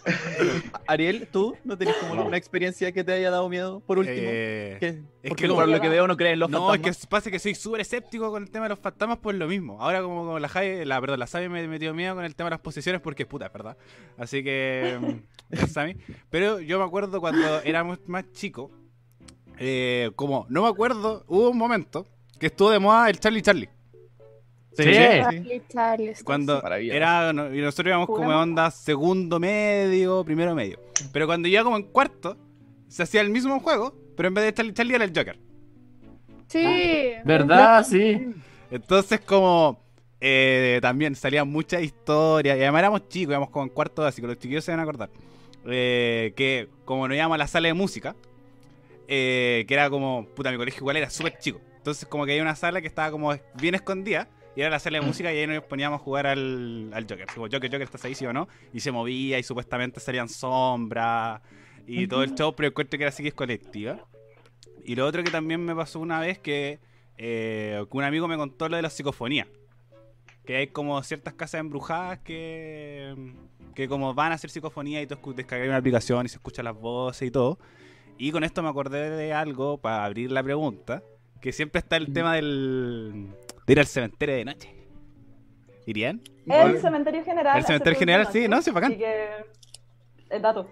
Ariel, ¿tú no tenés como No. una experiencia que te haya dado miedo? Por último. Eh, que, es porque que por lo que veo no creen en los no, es fantasmas. que pasa que soy súper escéptico con el tema de los fantasmas por lo mismo. Ahora como, como la Javi, la, perdón, la Sami me metió miedo con el tema de las posesiones porque es puta, es ¿verdad? Así que, mm, Sami. Pero yo me acuerdo cuando éramos más chicos, eh, como, no me acuerdo, hubo un momento que estuvo de moda el Charlie Charlie. Sí. Charlie, Charlie, Cuando era, no- y nosotros íbamos como Jugamos. onda segundo medio, primero medio. Pero cuando iba como en cuarto, se hacía el mismo juego, pero en vez de Charlie Charlie era el Joker. Sí. ¿Verdad? Sí. Entonces como eh, también salían muchas historias, y además éramos chicos, íbamos como en cuarto básico, los chiquillos se van a acordar, eh, que como nos íbamos a la sala de música, eh, que era como, puta, mi colegio igual era súper chico, entonces como que había una sala que estaba como bien escondida, y era la sala de música y ahí nos poníamos a jugar al, al Joker, como Joker, Joker, ¿estás ahí sí o no? Y se movía y supuestamente salían sombras y todo el show, pero encuentro que era así que es colectiva. Y lo otro que también me pasó una vez que, eh, que un amigo me contó lo de la psicofonía. Que hay como ciertas casas embrujadas que, que como van a hacer psicofonía y tú descargas una aplicación y se escuchan las voces y todo. Y con esto me acordé de algo para abrir la pregunta, que siempre está el tema del de ir al cementerio de noche. ¿Irían? El cementerio general. El cementerio general, sí, no, sí, bacán. Así que. El dato.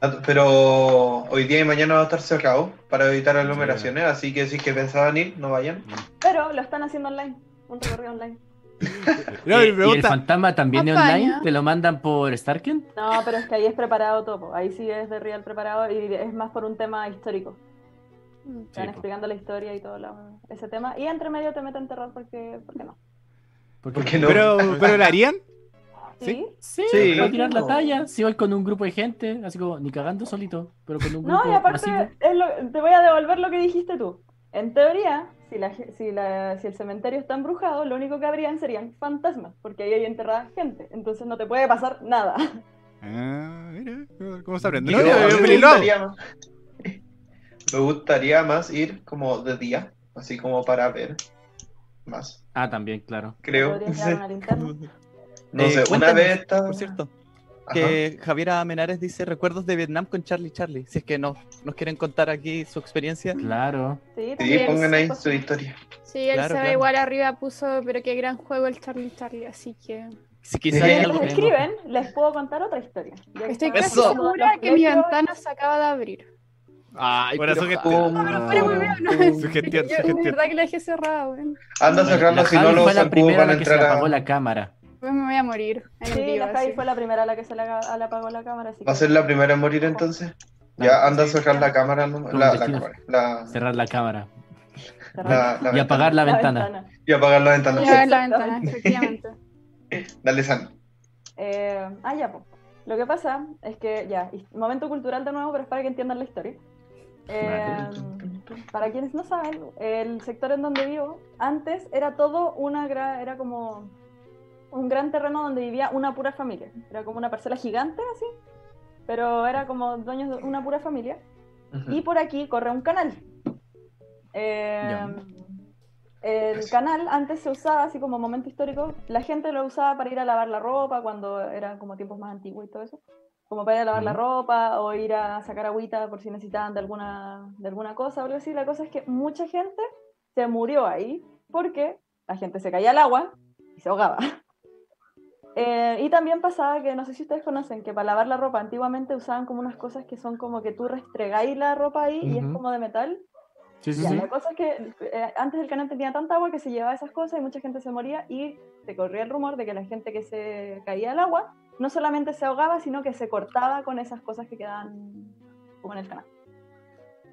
Ah, Pero hoy día y mañana va a estar cerrado para evitar aglomeraciones, así que si es que pensaban ir, no vayan. Pero lo están haciendo online. Un recorrido online. No, Eh, ¿Y el fantasma también es online? ¿Te lo mandan por Starken? No, pero es que ahí es preparado todo. po. Ahí sí es de real preparado y es más por un tema histórico. Mm. Están po. explicando la historia y todo la- ese tema. Y entre medio te meten terror porque, porque no. ¿Por ¿Por qué no? pero, pero ¿lo harían? ¿Sí? Sí, Sí. voy a tirar la talla. Si voy con un grupo de gente, así como ni cagando solito, pero con un grupo No, y aparte, masivo. es lo- te voy a devolver lo que dijiste tú. En teoría, si, la, si, la, si el cementerio está embrujado, lo único que habrían serían fantasmas, porque ahí hay enterrada gente. Entonces no te puede pasar nada. Ah, mira, ¿cómo se aprende? No, yo me, gustaría más, me gustaría más ir como de día, así como para ver más, Ah, también, claro. creo. Podrías Sí. llevar una linterna. No Eh, sé, una cuéntanos, vez estaba... Por cierto, Ajá. que Javiera Menares dice recuerdos de Vietnam con Charlie Charlie. Si es que no, nos quieren contar aquí su experiencia. Claro. Sí, Sí, pongan ahí su historia. Sí, él Claro, se ve claro. igual arriba puso, pero qué gran juego el Charlie Charlie, así que Si quizá Sí. algo les escriben, les puedo contar otra historia. Ya estoy casi Eso. segura los que mi ventana se acaba de abrir. Ay, Corazón pero- que te- No, pero muy bien, no. Sugestión, Yo, de sugestión. verdad que la dejé cerrada, weón. Anda La si no los fue la zancudos primera van a a la que se entrar a... la cámara. Pues me voy a morir en el Sí, vivo, la Javi así. fue la primera a la que se le, apagó la cámara. Así ¿Va a que- ser la primera en morir entonces? Ya, anda a cerrar la cámara, no- la, la cámara, la, Cerrar la cámara. la, la Y apagar la ventana. Y apagar la ventana. Ya en la ventana, efectivamente. Dale, San. Eh, ah, ya, pues. Lo que pasa es que, ya, y- momento cultural de nuevo, pero es para que entiendan la historia. Eh, para quienes no saben, el sector en donde vivo, antes era todo una gra- era como un gran terreno donde vivía una pura familia. Era como una parcela gigante, así, pero era como dueños de una pura familia. Y por aquí corre un canal. Eh, el canal antes se usaba así como momento histórico, la gente lo usaba para ir a lavar la ropa cuando eran como tiempos más antiguos y todo eso. Como para ir a lavar la ropa o ir a sacar agüita por si necesitaban de alguna, de alguna cosa o algo así. La cosa es que mucha gente se murió ahí porque la gente se caía al agua y se ahogaba. Eh, y también pasaba que, no sé si ustedes conocen, que para lavar la ropa antiguamente usaban como unas cosas que son como que tú restregáis la ropa ahí y es como de metal. Sí, sí, Ya, sí. La cosa es que eh, antes el canal tenía tanta agua que se llevaba esas cosas y mucha gente se moría y se corría el rumor de que la gente que se caía al agua no solamente se ahogaba, sino que se cortaba con esas cosas que quedaban como en el canal.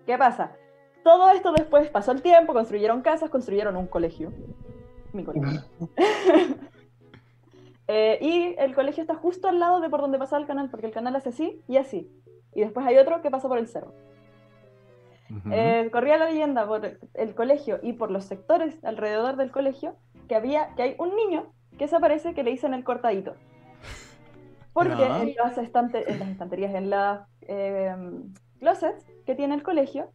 ¿Qué pasa? Todo esto después pasó el tiempo, construyeron casas, construyeron un colegio. Mi colegio. Eh, y el colegio está justo al lado de por donde pasaba el canal, porque el canal hace así y así. Y después hay otro que pasa por el cerro. Ujú. Eh, corría la leyenda por el colegio y por los sectores alrededor del colegio que había que hay un niño que se aparece que le dicen el cortadito. Porque en, las en las estanterías, en los closets que tiene el colegio,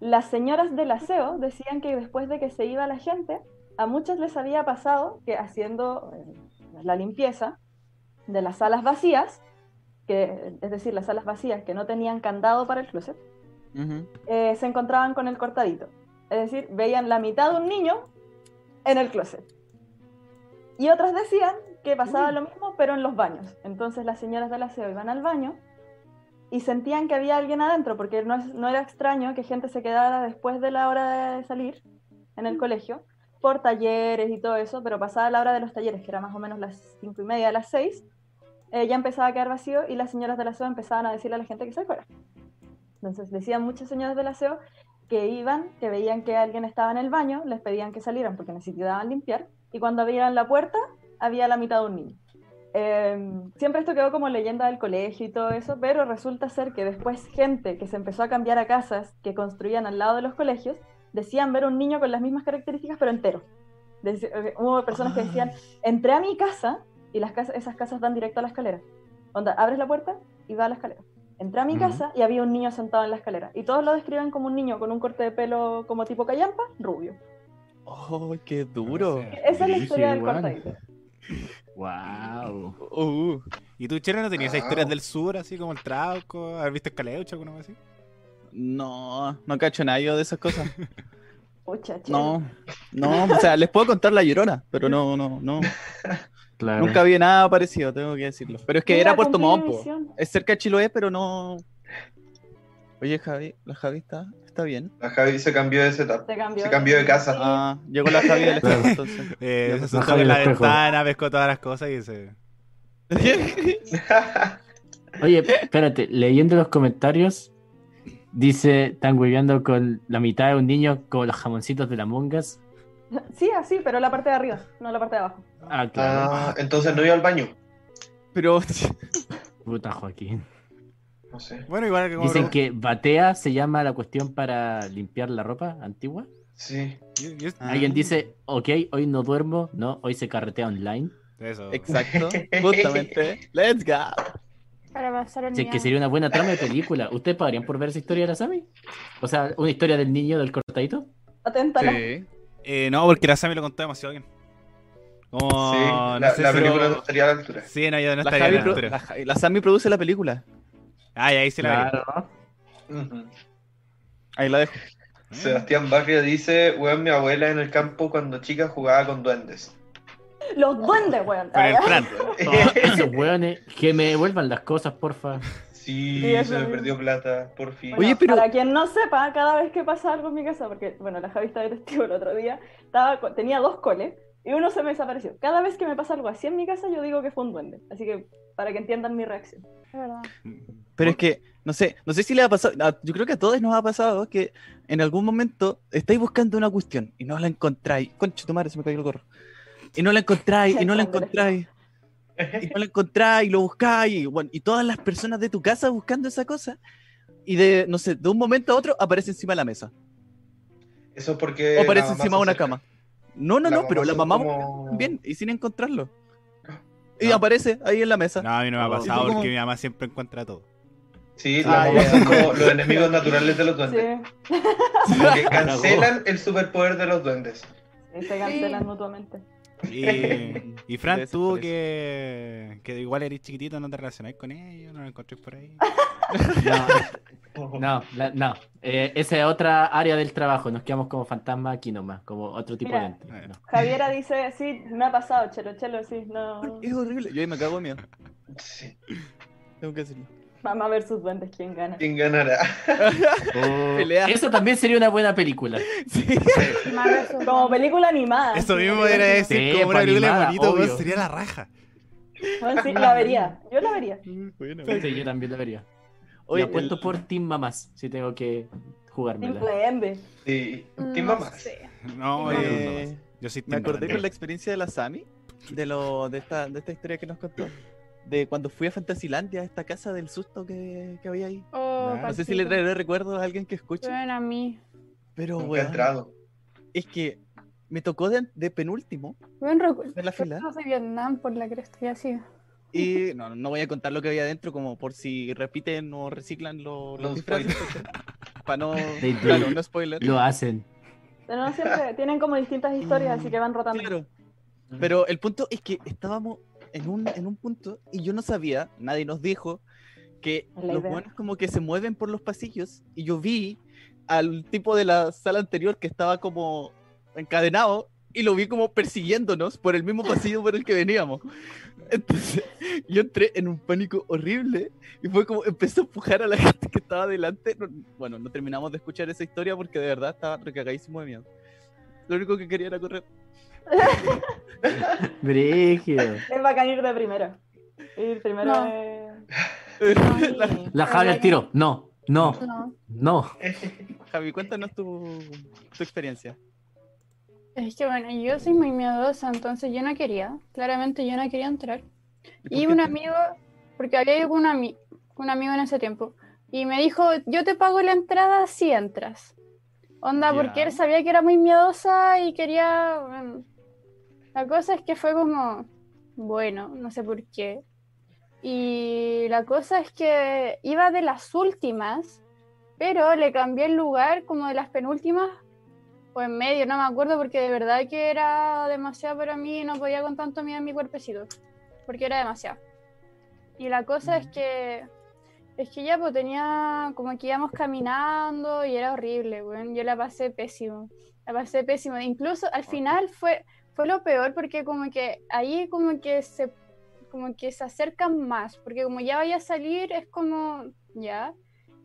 las señoras del aseo decían que después de que se iba la gente, a muchas les había pasado que haciendo la limpieza de las salas vacías, que, es decir, las salas vacías que no tenían candado para el closet, eh, se encontraban con el cortadito. Es decir, veían la mitad de un niño en el closet. Y otras decían que pasaba lo mismo, pero en los baños. Entonces las señoras del aseo iban al baño y sentían que había alguien adentro, porque no, es- no era extraño que gente se quedara después de la hora de salir en el colegio, por talleres y todo eso, pero pasada la hora de los talleres, que era más o menos las cinco y media, las seis, eh, ya empezaba a quedar vacío y las señoras del aseo empezaban a decirle a la gente que se fuera. Entonces decían muchas señoras del aseo que iban, que veían que alguien estaba en el baño, les pedían que salieran porque necesitaban limpiar, y cuando abrieran la puerta había la mitad de un niño. Eh, siempre esto quedó como leyenda del colegio y todo eso, pero resulta ser que después gente que se empezó a cambiar a casas que construían al lado de los colegios, decían ver un niño con las mismas características pero entero. Deci- eh, hubo personas que decían, entré a mi casa y las casas, esas casas dan directo a la escalera. Onda, abres la puerta y va a la escalera. Entré a mi Ujú. casa y había un niño sentado en la escalera. Y todos lo describen como un niño con un corte de pelo como tipo callampa, rubio. Oh, qué duro. Esa es la historia del cortadito. Wow. Uh, ¿Y tú, Chelo, no tenías esas Wow. historias del sur, así como el Trauco? ¿Has visto Escaleucha alguna vez así? No, no cacho nada yo de esas cosas. No, no, o sea, les puedo contar la llorona, pero no, no, no. Claro. Nunca vi nada parecido, tengo que decirlo. Pero es que era Puerto Montt. Es cerca de Chiloé, pero no. Oye, Javi, la Javi está, está bien. La Javi se cambió de setup. Se cambió. Se cambió de casa. Ah, llegó la Javi del espejo, entonces. Eh, se sentó en la espejo. ventana, pescó todas las cosas y se... Oye, espérate, leyendo los comentarios, dice, están hueveando con la mitad de un niño como los jamoncitos de la mongas. Sí, así, pero la parte de arriba, no la parte de abajo. Ah, claro. Ah, entonces no iba al baño. Pero Puta Joaquín. No sé. Bueno, igual que como... Dicen que batea se llama la cuestión para limpiar la ropa antigua. Sí. Ah. Alguien dice, ok, hoy no duermo, no, hoy se carretea online. Eso. exacto, justamente. Let's go. Para pasar el Sí, que sería una buena trama de película. ¿Ustedes pagarían por ver esa historia de la Sami? O sea, una historia del niño del cortadito. Atenta. Sí. Eh, no, porque la Sammy lo contó demasiado bien. Como... Sí, no la, sé la si- película no estaría a la altura. Sí, no, yo no La, estaría Javi la pro- altura. la, Javi- la Sammy produce la película. Ay, ahí sí la. Ujú. Ahí la dejo. Sebastián Barrio dice, weón, mi abuela en el campo cuando chica jugaba con duendes. Los duendes, weón. Con el Fran. Oh, esos hueones, que me devuelvan las cosas, porfa. Sí, Sí, se me perdió plata, por fin. Bueno, Oye, pero- Para quien no sepa, cada vez que pasa algo en mi casa, porque, bueno, la Javi está de testigo el otro día, estaba, tenía dos coles y uno se me desapareció. Cada vez que me pasa algo así en mi casa, yo digo que fue un duende. Así que, para que entiendan mi reacción. Es verdad. Pero es que, no sé, no sé si le ha pasado, yo creo que a todos nos ha pasado que en algún momento estáis buscando una cuestión y no la encontráis. Concha, tu madre, se me cayó el gorro. Y no la encontráis, y no la encontráis, y no la encontráis, y lo buscáis, y, bueno, y todas las personas de tu casa buscando esa cosa, y de, no sé, de un momento a otro aparece encima de la mesa. Eso es porque. O aparece encima de una acerca. cama. No, no, no, pero la mamá como- también, y sin encontrarlo. Y aparece ahí en la mesa. No, a mí no me ha pasado porque como- mi mamá siempre encuentra todo. Sí, Ah, las mamás ya. son como los enemigos naturales de los duendes. Sí, Como que cancelan el superpoder de los duendes. y se cancelan mutuamente. Y, y Fran, tú que, que igual eres chiquitito, no te relacionáis con ellos, no lo encontrés por ahí. No, no, la- no. Eh, esa es otra área del trabajo. Nos quedamos como fantasma aquí nomás, como otro tipo Mira. de ente. No. Javiera dice, sí, me ha pasado, chelo, chelo, sí, no. Es horrible. Yo ahí me cago en miedo. Sí. Tengo que decirlo. Mamá versus duendes, ¿quién gana? ¿Quién ganará? Oh, Pelea. Eso también sería una buena película. Sí. Como película animada. Eso mismo era decir Sí, como una pues, película obvio. sería la raja. Bueno, sí, la vería. Yo la vería. Bueno, Sí, yo también lo vería. Oye, apuesto el- por Team Mamás, si tengo que jugármela. Duende. Sí. No ¿Quién más? sé. No, Eh, eh, yo sí Me acordé con la experiencia de la Sami, de, lo, de, esta, de esta historia que nos contó, de cuando fui a Fantasilandia, a esta casa del susto que, que había ahí. Oh, Ya. No sé si le traeré recuerdo a alguien que escuche, Ven a mí. pero weón, entrado. es que me tocó de, de penúltimo Ven, recu- en la fila recuerdos de Vietnam por la cresta y así. y no, no voy a contar lo que había adentro como por si repiten o reciclan lo- los No disfraces. Para no, claro, no spoiler. Lo hacen. Pero no siempre tienen como distintas historias, así que van rotando. Claro. Pero el punto es que estábamos en un, en un punto y yo no sabía, nadie nos dijo, que los idea. buenos como que se mueven por los pasillos y yo vi al tipo de la sala anterior que estaba como encadenado y lo vi como persiguiéndonos por el mismo pasillo por el que veníamos. Entonces yo entré en un pánico horrible y fue como empecé a empujar a la gente que estaba delante. No- bueno, no terminamos de escuchar esa historia porque de verdad estaba recagadísimo de miedo. Lo único que quería era correr. Brígido. Es bacán ir de primero. Ir primero No. La- La Javi al tiro. No, no, No. no. Javi, cuéntanos tu, tu experiencia. Es que bueno, yo soy muy miedosa, entonces yo no quería. Claramente yo no quería entrar. Y un te- amigo, porque había ido con un, ami- un amigo en ese tiempo, y me dijo, yo te pago la entrada si entras. Onda, porque él sabía que era muy miedosa y quería... bueno, la cosa es que fue como, bueno, no sé por qué. Y la cosa es que iba de las últimas, pero le cambié el lugar como de las penúltimas o en medio, no me acuerdo porque de verdad que era demasiado para mí y no podía con tanto miedo en mi cuerpecito, porque era demasiado. Y la cosa es que es que ya pues tenía como que íbamos caminando y era horrible, weón. Yo la pasé pésimo. La pasé pésimo. Incluso al final fue fue lo peor porque como que ahí como que se como que se acercan más, porque como ya vaya a salir es como ya.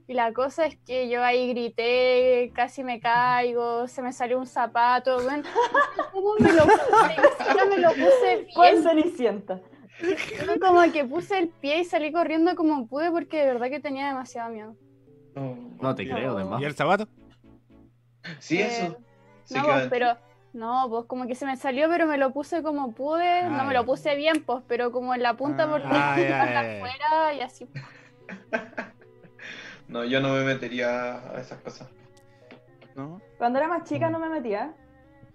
Y la cosa es que yo ahí grité, casi me caigo, se me salió un zapato, bueno, ¿cómo me lo puse? me lo puse ¿Cuál bien. cenicienta? Yo como que puse el pie y salí corriendo como pude porque de verdad que tenía demasiado miedo. No. No te creo, de más. ¿Y el zapato? Sí, Eh, eso. Sí no, en- pero no, pues como que se me salió, pero me lo puse como pude, Ah, no me lo puse bien, pues, pero como en la punta por Ah, ya, ya. afuera y así. No, yo no me metería a esas cosas. ¿No? Cuando era más chica no me metía,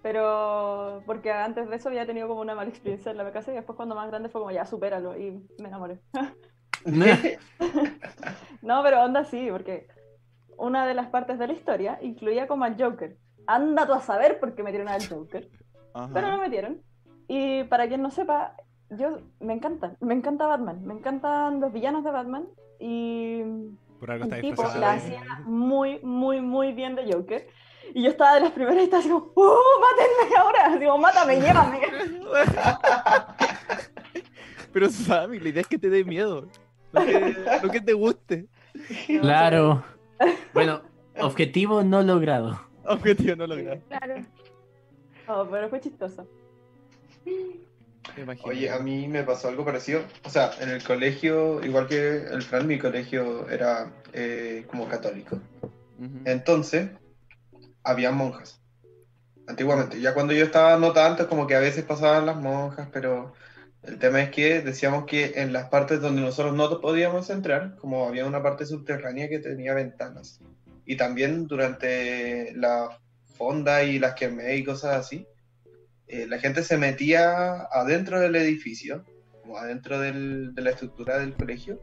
pero porque antes de eso había tenido como una mala experiencia en la casa y después cuando más grande fue como ya supéralo y me enamoré. No, pero onda sí, porque una de las partes de la historia incluía como al Joker. Anda tú a saber por qué metieron al Joker, Ajá. pero lo metieron. Y para quien no sepa, yo me encanta, me encanta Batman, me encantan los villanos de Batman y Por algo el está tipo disfrazado. la hacía muy, muy, muy bien de Joker. Y yo estaba de las primeras y estaba así como, ¡Uh, mátenme ahora! Digo, mátame, llévame. Pero Sammy, la idea es que te dé miedo. No que, no que te guste. Claro. Bueno, objetivo no logrado. Objetivo no logrado. Claro. Oh, pero fue chistoso. Oye, a mí me pasó algo parecido. O sea, en el colegio, igual que el Fran, mi colegio era eh, como católico. Entonces, había monjas. Antiguamente. Ya cuando yo estaba no tanto, como que a veces pasaban las monjas, pero el tema es que decíamos que en las partes donde nosotros no podíamos entrar, como había una parte subterránea que tenía ventanas. Y también durante la fonda y las quemé y cosas así, eh, la gente se metía adentro del edificio, como adentro del- de la estructura del colegio,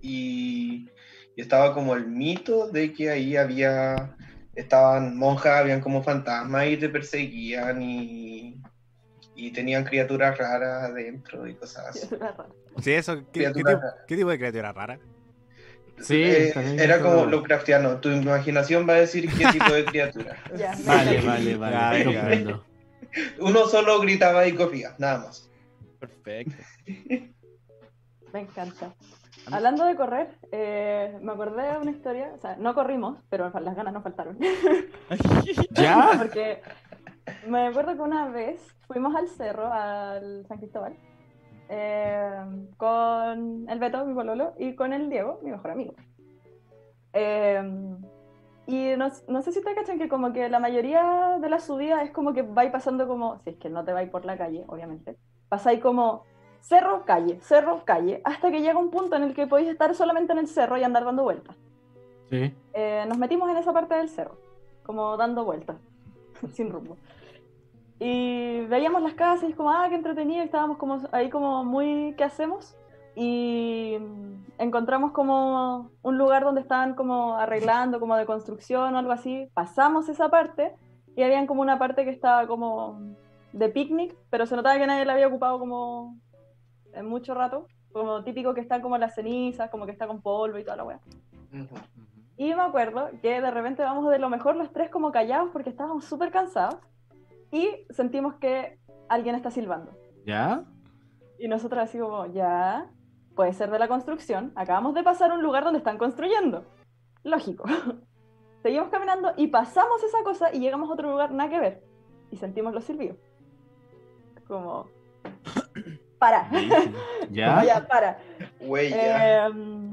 y, y estaba como el mito de que ahí había, estaban monjas, habían como fantasmas y te perseguían y, y tenían criaturas raras adentro y cosas así. Sí, eso. ¿Qué, qué Criatura tipo, qué tipo de criatura rara? Sí, Eh, era como acuerdo. Lovecraftiano, tu imaginación va a decir qué tipo de criatura. Ya, Vale, vale, vale. Uno solo gritaba y corría, nada más. Perfecto. Me encanta. Hablando de correr, eh, me acordé de una historia, o sea, no corrimos, pero las ganas no faltaron. ¿Ya? Porque me acuerdo que una vez fuimos al cerro, al San Cristóbal, eh, con el Beto, mi pololo, y con el Diego, mi mejor amigo. Eh, y no, no sé si ustedes cachan que como que la mayoría de la subida es como que vais pasando como, si es que no te vais por la calle, obviamente, pasáis como cerro, calle, cerro, calle, hasta que llega un punto en el que podéis estar solamente en el cerro y andar dando vueltas. Sí. Eh, nos metimos en esa parte del cerro, como dando vueltas, sin rumbo. Y veíamos las casas y es como, ah, qué entretenido, y estábamos como ahí como muy, ¿qué hacemos? Y mm, encontramos como un lugar donde estaban como arreglando, como de construcción o algo así. Pasamos esa parte y habían como una parte que estaba como de picnic, pero se notaba que nadie la había ocupado como en mucho rato. Como típico que están como las cenizas, como que está con polvo y toda la weá. Y me acuerdo que de repente vamos de lo mejor los tres como callados porque estábamos súper cansados y sentimos que alguien está silbando. ¿Ya? Y nosotros así como, ya, puede ser de la construcción, acabamos de pasar a un lugar donde están construyendo. Lógico. Seguimos caminando y pasamos esa cosa y llegamos a otro lugar nada que ver. Y sentimos los silbidos. Como, para, ¿Ya? ya, para. Huella. Em,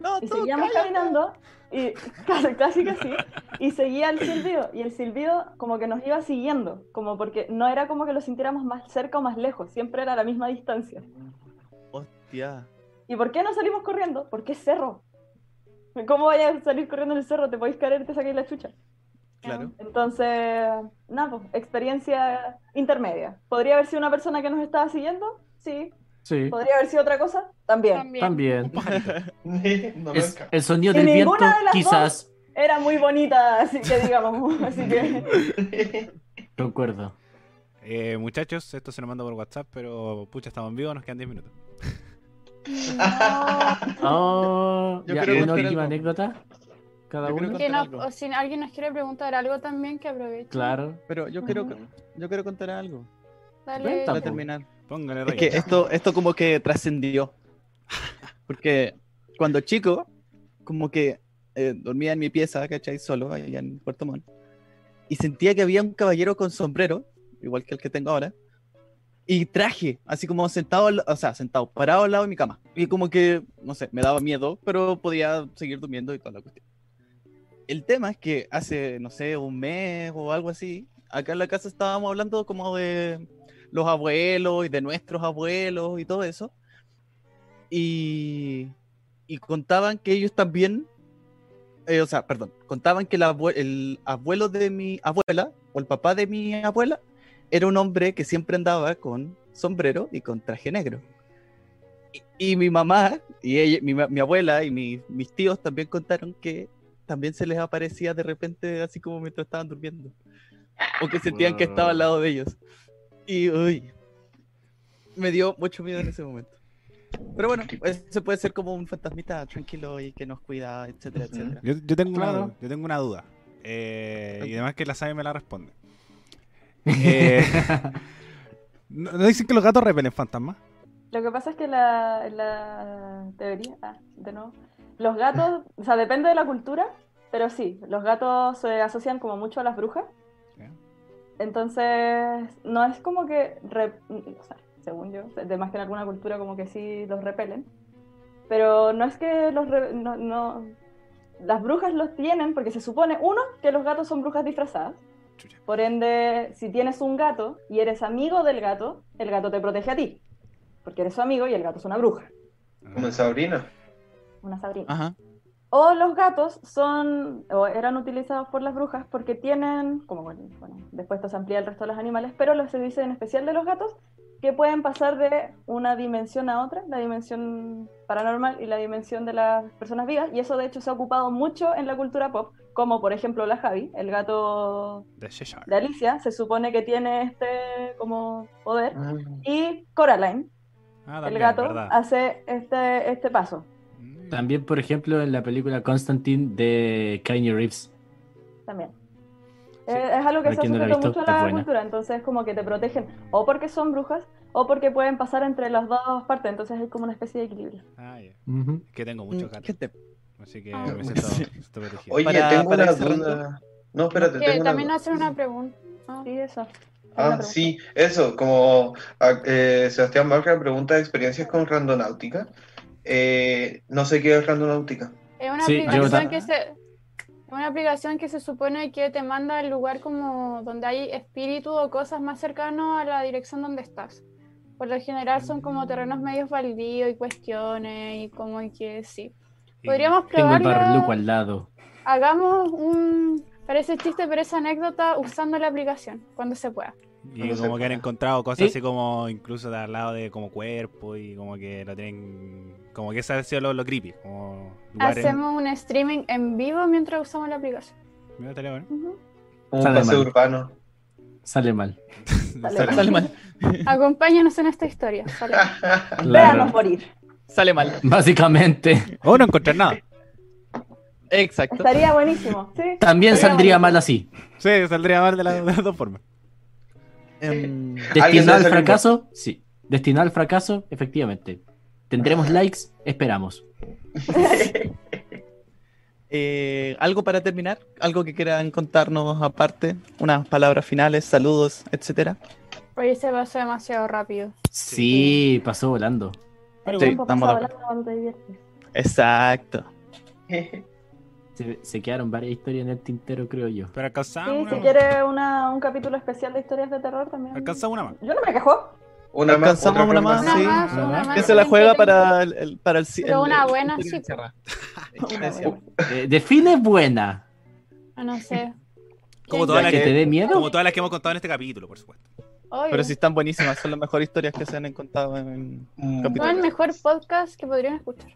No, Y seguíamos cállate. caminando y casi, casi que sí. Y seguía el silbido. Y el silbido como que nos iba siguiendo. Como porque no era como que lo sintiéramos más cerca o más lejos. Siempre era a la misma distancia. Hostia. ¿Y por qué no salimos corriendo? Porque es cerro. ¿Cómo vayas a salir corriendo en el cerro? Te podéis caer y te saquéis la chucha. Claro. Entonces, nada, pues, experiencia intermedia. ¿Podría haber sido una persona que nos estaba siguiendo? Sí. Sí, ¿Podría haber sido otra cosa? También. También. también. no Es- el sonido Y del viento, ninguna de las quizás. Era muy bonita, así que digamos. Así que. Concuerdo. Eh, muchachos, esto se nos manda por WhatsApp, pero pucha, estamos en vivo, nos quedan 10 minutos. Oh, Yo ya, quiero una contar última anécdota. Cada uno. Que no- o si alguien nos quiere preguntar algo también, que aproveche. Claro. Pero yo quiero, yo quiero contar algo Dale. Para terminar. Póngale Es que esto, esto como que trascendió. Porque cuando chico, como que eh, dormía en mi pieza, ¿cachai? Solo, allá en Puerto Montt. Y sentía que había un caballero con sombrero, igual que el que tengo ahora. Y traje, así como sentado, o sea, sentado, parado al lado de mi cama. Y como que, no sé, me daba miedo, pero podía seguir durmiendo y toda la cuestión. El tema es que hace, no sé, un mes o algo así, acá en la casa estábamos hablando como de los abuelos y de nuestros abuelos y todo eso. Y, y contaban que ellos también, eh, o sea, perdón, contaban que el, abue- el abuelo de mi abuela o el papá de mi abuela era un hombre que siempre andaba con sombrero y con traje negro. Y, mi mamá y ella, mi, mi abuela y mi- mis tíos también contaron que también se les aparecía de repente así como mientras estaban durmiendo. O que sentían que estaba al lado de ellos. Y uy, me dio mucho miedo en ese momento. Pero bueno, ese puede ser como un fantasmita tranquilo y que nos cuida, etcétera, etcétera. Yo, yo tengo Claro. una, yo tengo una duda. Eh, y además que la sabe me la responde. Eh, ¿No no dicen que los gatos repelen fantasmas? Lo que pasa es que la, la teoría, ah, de nuevo, los gatos, o sea, depende de la cultura, pero sí, los gatos se asocian como mucho a las brujas. Entonces, no es como que, re- o sea, según yo, de más que en alguna cultura como que sí los repelen, pero no es que los, re- no, no- las brujas los tienen porque se supone, uno, que los gatos son brujas disfrazadas. Por ende, si tienes un gato y eres amigo del gato, el gato te protege a ti. Porque eres su amigo y el gato es una bruja, Como en Sabrina. una sabrina. Ajá. O los gatos son, o eran utilizados por las brujas porque tienen, como bueno, bueno, después esto se amplía el resto de los animales, pero lo se dice en especial de los gatos, que pueden pasar de una dimensión a otra, la dimensión paranormal y la dimensión de las personas vivas, y eso de hecho se ha ocupado mucho en la cultura pop, como por ejemplo la Javi, el gato De Alicia, se supone que tiene este como poder, Ah. y Coraline, Ah, el gato, verdad. hace este, este paso. También, por ejemplo, en la película Constantine de Kanye Reeves. también. Eh, es algo que Para se no ha visto, mucho a la buena. cultura, entonces como que te protegen o porque son brujas o porque pueden pasar entre las dos partes, entonces hay como una especie de equilibrio. Ah. Es que tengo muchos Mm, gatos. gente, Así que Ah. me siento, Sí. siento protegido. Oye, Para- tengo para una duda. No, espérate, Que tengo una también duda. hacer una pregunta. Ah. Sí, eso. Ah, sí, eso, como ah, eh, Sebastián Marca pregunta de experiencias con randonáutica. Eh, no sé qué es randonáutica. Es una Sí, aplicación que se es una aplicación que se supone que te manda al lugar como donde hay espíritu o cosas más cercanos a la dirección donde estás. Por lo general son como terrenos medios baldíos y cuestiones y como que sí. Podríamos Tengo el probarlo. barluco al lado. Hagamos un parece chiste, pero esa anécdota usando la aplicación cuando se pueda. Y como que han para. encontrado cosas Sí. así como incluso de al lado de como cuerpo y como que lo tienen como que ese ha sido lo, lo creepy como Hacemos un streaming en vivo mientras usamos la aplicación. Mira, estaría bueno. Un Sale paseo mal. urbano. Sale mal. Sale Sale- mal. sale mal. Acompáñanos en esta historia. Sale. Claro. Morir. Sale mal. Básicamente. o no encontrar nada Exacto. Estaría buenísimo, ¿sí? También Estaría saldría buenísimo. mal así. sí saldría mal de, la- de las dos formas Em, Destinado al fracaso, sí. Destinado al fracaso, efectivamente. ¿Tendremos likes? Esperamos. eh, ¿Algo para terminar? ¿Algo que quieran contarnos aparte? Unas palabras finales, saludos, etcétera. Oye, se pasó demasiado rápido. Sí, pasó volando. El Sí, estamos volando cuando te diviertes. Exacto. Se, se quedaron varias historias en el tintero, creo yo. pero Sí, alcanzamos una si más. quiere una, un capítulo especial de historias de terror también. alcanzamos una más Yo no me quejo. Una más, Alcanzamos una más. más, Una sí. más, una una más. más. ¿Quién se la juega para el, el- para el Pero una el- buena, el- sí. Eh, define buena. Ah, No sé. como ¿Ya todas las que que, te dé miedo? como todas las que hemos contado en este capítulo por supuesto Obvio. Pero sí están buenísimas, son las mejores historias que se han contado en Mm, capítulo. Son el mejor podcast que podrían escuchar.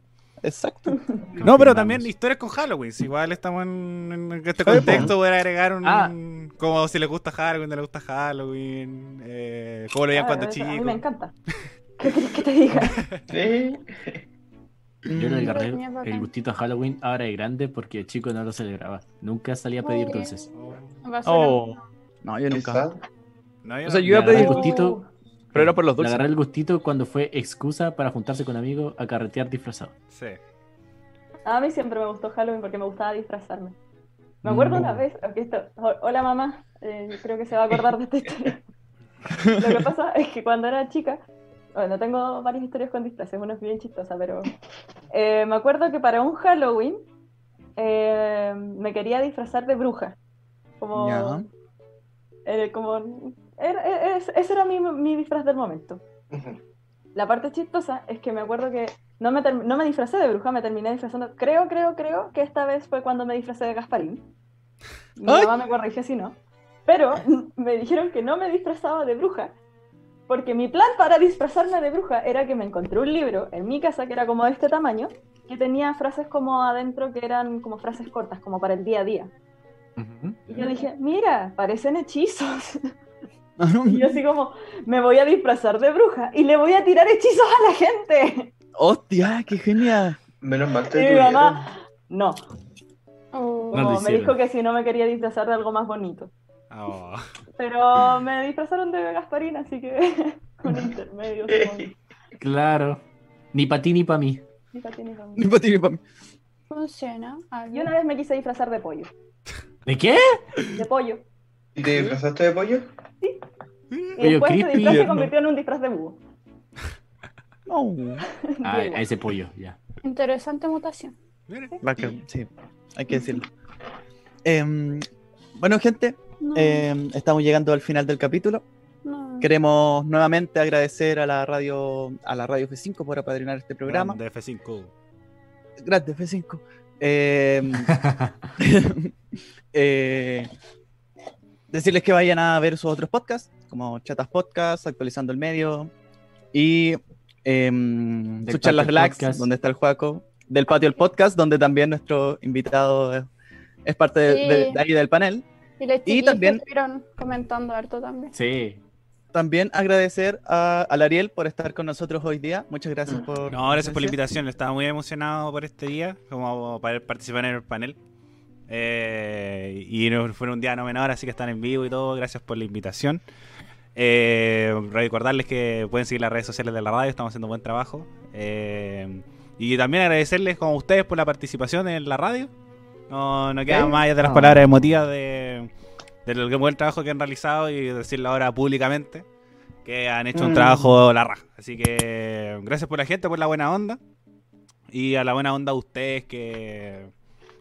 Exacto. No, pero también historias con Halloween. Si igual estamos en, en este contexto, voy a agregar un. Ah. Como si les gusta Halloween, no les gusta Halloween. Eh, cómo lo veían Ah, cuando eso A mí chicos. me encanta. ¿Qué querés que te diga? Sí. Yo le Mm, agarré el gustito a Halloween ahora de grande porque de chico no lo celebraba. Nunca salía a pedir dulces. Oh. No, yo nunca. Quizá. No, yo O sea, yo iba a pedir el gustito, Pero era por los le dulces. agarré el gustito cuando fue excusa para juntarse con amigos a carretear disfrazado. Sí. A mí siempre me gustó Halloween porque me gustaba disfrazarme. Me acuerdo Mm. una vez, esto- ho- hola mamá, eh, creo que se va a acordar de esta historia. Lo que pasa es que cuando era chica, bueno, tengo varias historias con disfraces, una es bien chistosa, pero eh, me acuerdo que para un Halloween eh, me quería disfrazar de bruja. Como, eh, como era- e- es- ese era mi, mi disfraz del momento. Ujú. La parte chistosa es que me acuerdo que no me, no me disfracé de bruja, me terminé disfrazando. Creo, creo, creo que esta vez fue cuando me disfracé de Gasparín. Mi ¡Ay! mamá me corrigió si no. Pero me dijeron que no me disfrazaba de bruja, porque mi plan para disfrazarme de bruja era que me encontré un libro en mi casa que era como de este tamaño, que tenía frases como adentro que eran como frases cortas, como para el día a día. Y yo dije, mira, parecen hechizos. Y yo así como, me voy a disfrazar de bruja y le voy a tirar hechizos a la gente. ¡Hostia, qué genial! Menos mal te Y mi mamá, no. Oh. No me dijo que si no me quería disfrazar de algo más bonito. Oh. Pero me disfrazaron de Gasparín, así que un intermedio. supongo. Claro. Ni para ti ni para mí. Ni pa' ti ni pa' mí. Ni para ti ni para mí. Funciona. A Y ver. una vez me quise disfrazar de pollo. ¿De qué? De pollo. ¿Y te disfrazaste de pollo? Y Pollo después ese disfraz se convirtió en un disfraz de búho. No. Ah, Diego. a ese pollo, ya. Interesante mutación. Bacán, sí, hay que decirlo. Em, bueno, gente, No, em, estamos llegando al final del capítulo. no. Queremos nuevamente agradecer a la radio, a la radio F5 por apadrinar este programa. De F5. Gracias, F5. Em, eh, decirles que vayan a ver sus otros podcasts, como Chatas Podcast, Actualizando el Medio, y Del sus charlas relax, Podcast. donde está el Juaco, del Patio el Podcast, donde también nuestro invitado es, es parte de, Sí. de- de ahí del panel. Y los y también- estuvieron comentando harto también. Sí. También agradecer a, al Ariel por estar con nosotros hoy día. Muchas gracias Mm. por. No, gracias por la invitación. Estaba muy emocionado por este día, como para participar en el panel. Eh, y fue un día no menor, así que están en vivo y todo. Gracias por la invitación. Eh, recordarles que pueden seguir las redes sociales de la radio, estamos haciendo buen trabajo. Eh, y también agradecerles como ustedes por la participación en la radio. No, no queda más allá de las palabras emotivas de, del buen trabajo que han realizado y decirlo ahora públicamente que han hecho un Mm. trabajo la raja. Así que gracias por la gente, por la buena onda. Y a la buena onda de ustedes que,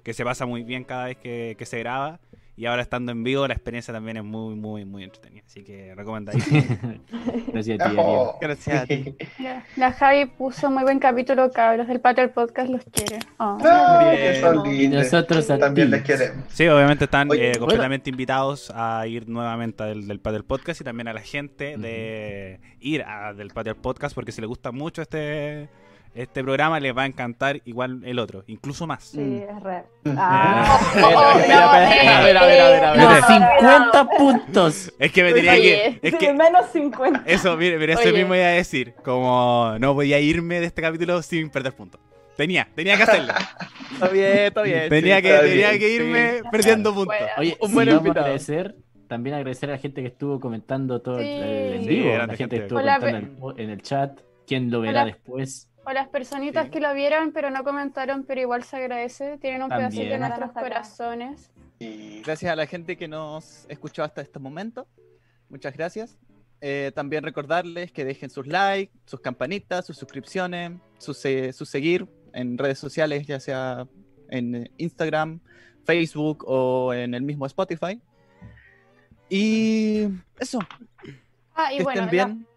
que se pasa muy bien cada vez que, que se graba. Y ahora estando en vivo, la experiencia también es muy, muy, muy entretenida. Así que recomendadísimo. Gracias a ti. Oh. Gracias a ti. La Javi puso muy buen capítulo, cabros. El Patio del Podcast los quiere. Oh. No, Y nosotros a También les queremos. Sí, obviamente están Oye, eh, bueno. completamente invitados a ir nuevamente del, del Patio del Podcast y también a la gente de ir a, del Patio del Podcast porque si les gusta mucho este, este programa les va a encantar igual el otro, incluso más. Sí, Mm. es real. Ah. A ver, a ver, a ver, a ver. no, Los no, 50 puntos. Es que me tenía Oye, que... Es sí, que menos 50. eso, mire, mire, eso Oye. mismo iba a decir. Como no voy a irme de este capítulo sin perder puntos. Tenía, tenía que hacerlo. Está bien, está bien. tenía sí, que, está tenía bien, que sí. irme perdiendo puntos. Oye, Un sí, buen vamos a invitado. agradecer, también agradecer a la gente que estuvo comentando todo el- Sí. el en Sí, vivo, la gente gente. que estuvo Hola, comentando en el, po- en el chat, quién lo verá Hola. después. O las personitas Sí. que lo vieron pero no comentaron, pero igual se agradece. Tienen un También. pedacito de nuestros corazones. Y Gracias a la gente que nos escuchó hasta este momento. Muchas gracias. Eh, también recordarles que dejen sus likes, sus campanitas, sus suscripciones, su, su seguir en redes sociales, ya sea en Instagram, Facebook o en el mismo Spotify. Y eso, Ah, y que bueno, estén bien.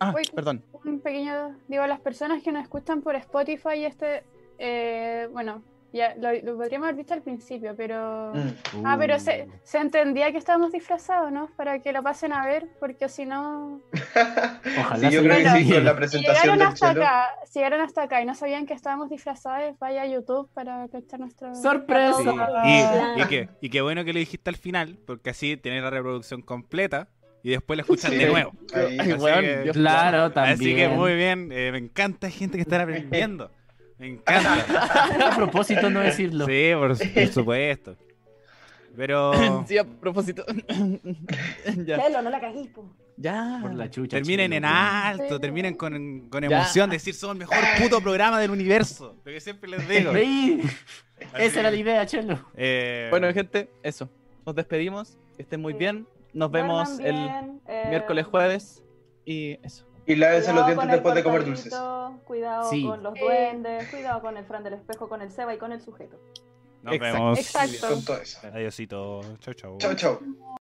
Ah, Uy. perdón. un pequeño, digo, a las personas que nos escuchan por Spotify, este, eh, bueno, Ya, lo, lo podríamos haber visto al principio, pero. Mm. Ah, pero Uh. se, se entendía que estábamos disfrazados, ¿no? Para que lo pasen a ver, porque si no. Ojalá Sí, yo se creo que sí, con la. Si presentación llegaron del hasta chelo. acá, si llegaron hasta acá y no sabían que estábamos disfrazados, vaya a YouTube para cachar nuestro. ¡Sorpresa! Sí. Ah. Y, y, que, y qué bueno que lo dijiste al final, porque así tenés la reproducción completa y después la escuchan Sí. de nuevo. Ahí. Ay, Así weón, que- Dios Claro, también. Así que muy bien, eh, me encanta gente que está aprendiendo. Me encanta. A propósito, no decirlo. Sí, por, por supuesto. Pero Sí, a propósito. ya. Chelo, no la caguís, po. Ya. Por la chucha. terminen en chelo. alto, terminen con, con emoción, decir somos el mejor puto programa del universo. Lo que siempre les digo. Así Esa era la idea, Chelo. eh, Bueno, gente, eso. Nos despedimos. Que estén muy Sí. bien. Nos vemos el eh, miércoles, jueves. Y eso. Y lávense los dientes después de comer dulces. Cuidado Sí. con los duendes, cuidado con el Fran del espejo, con el Seba y con el sujeto. nos Exacto. vemos. Exacto. Con todo eso. Adiósito. Chau, chau. Chau, chau.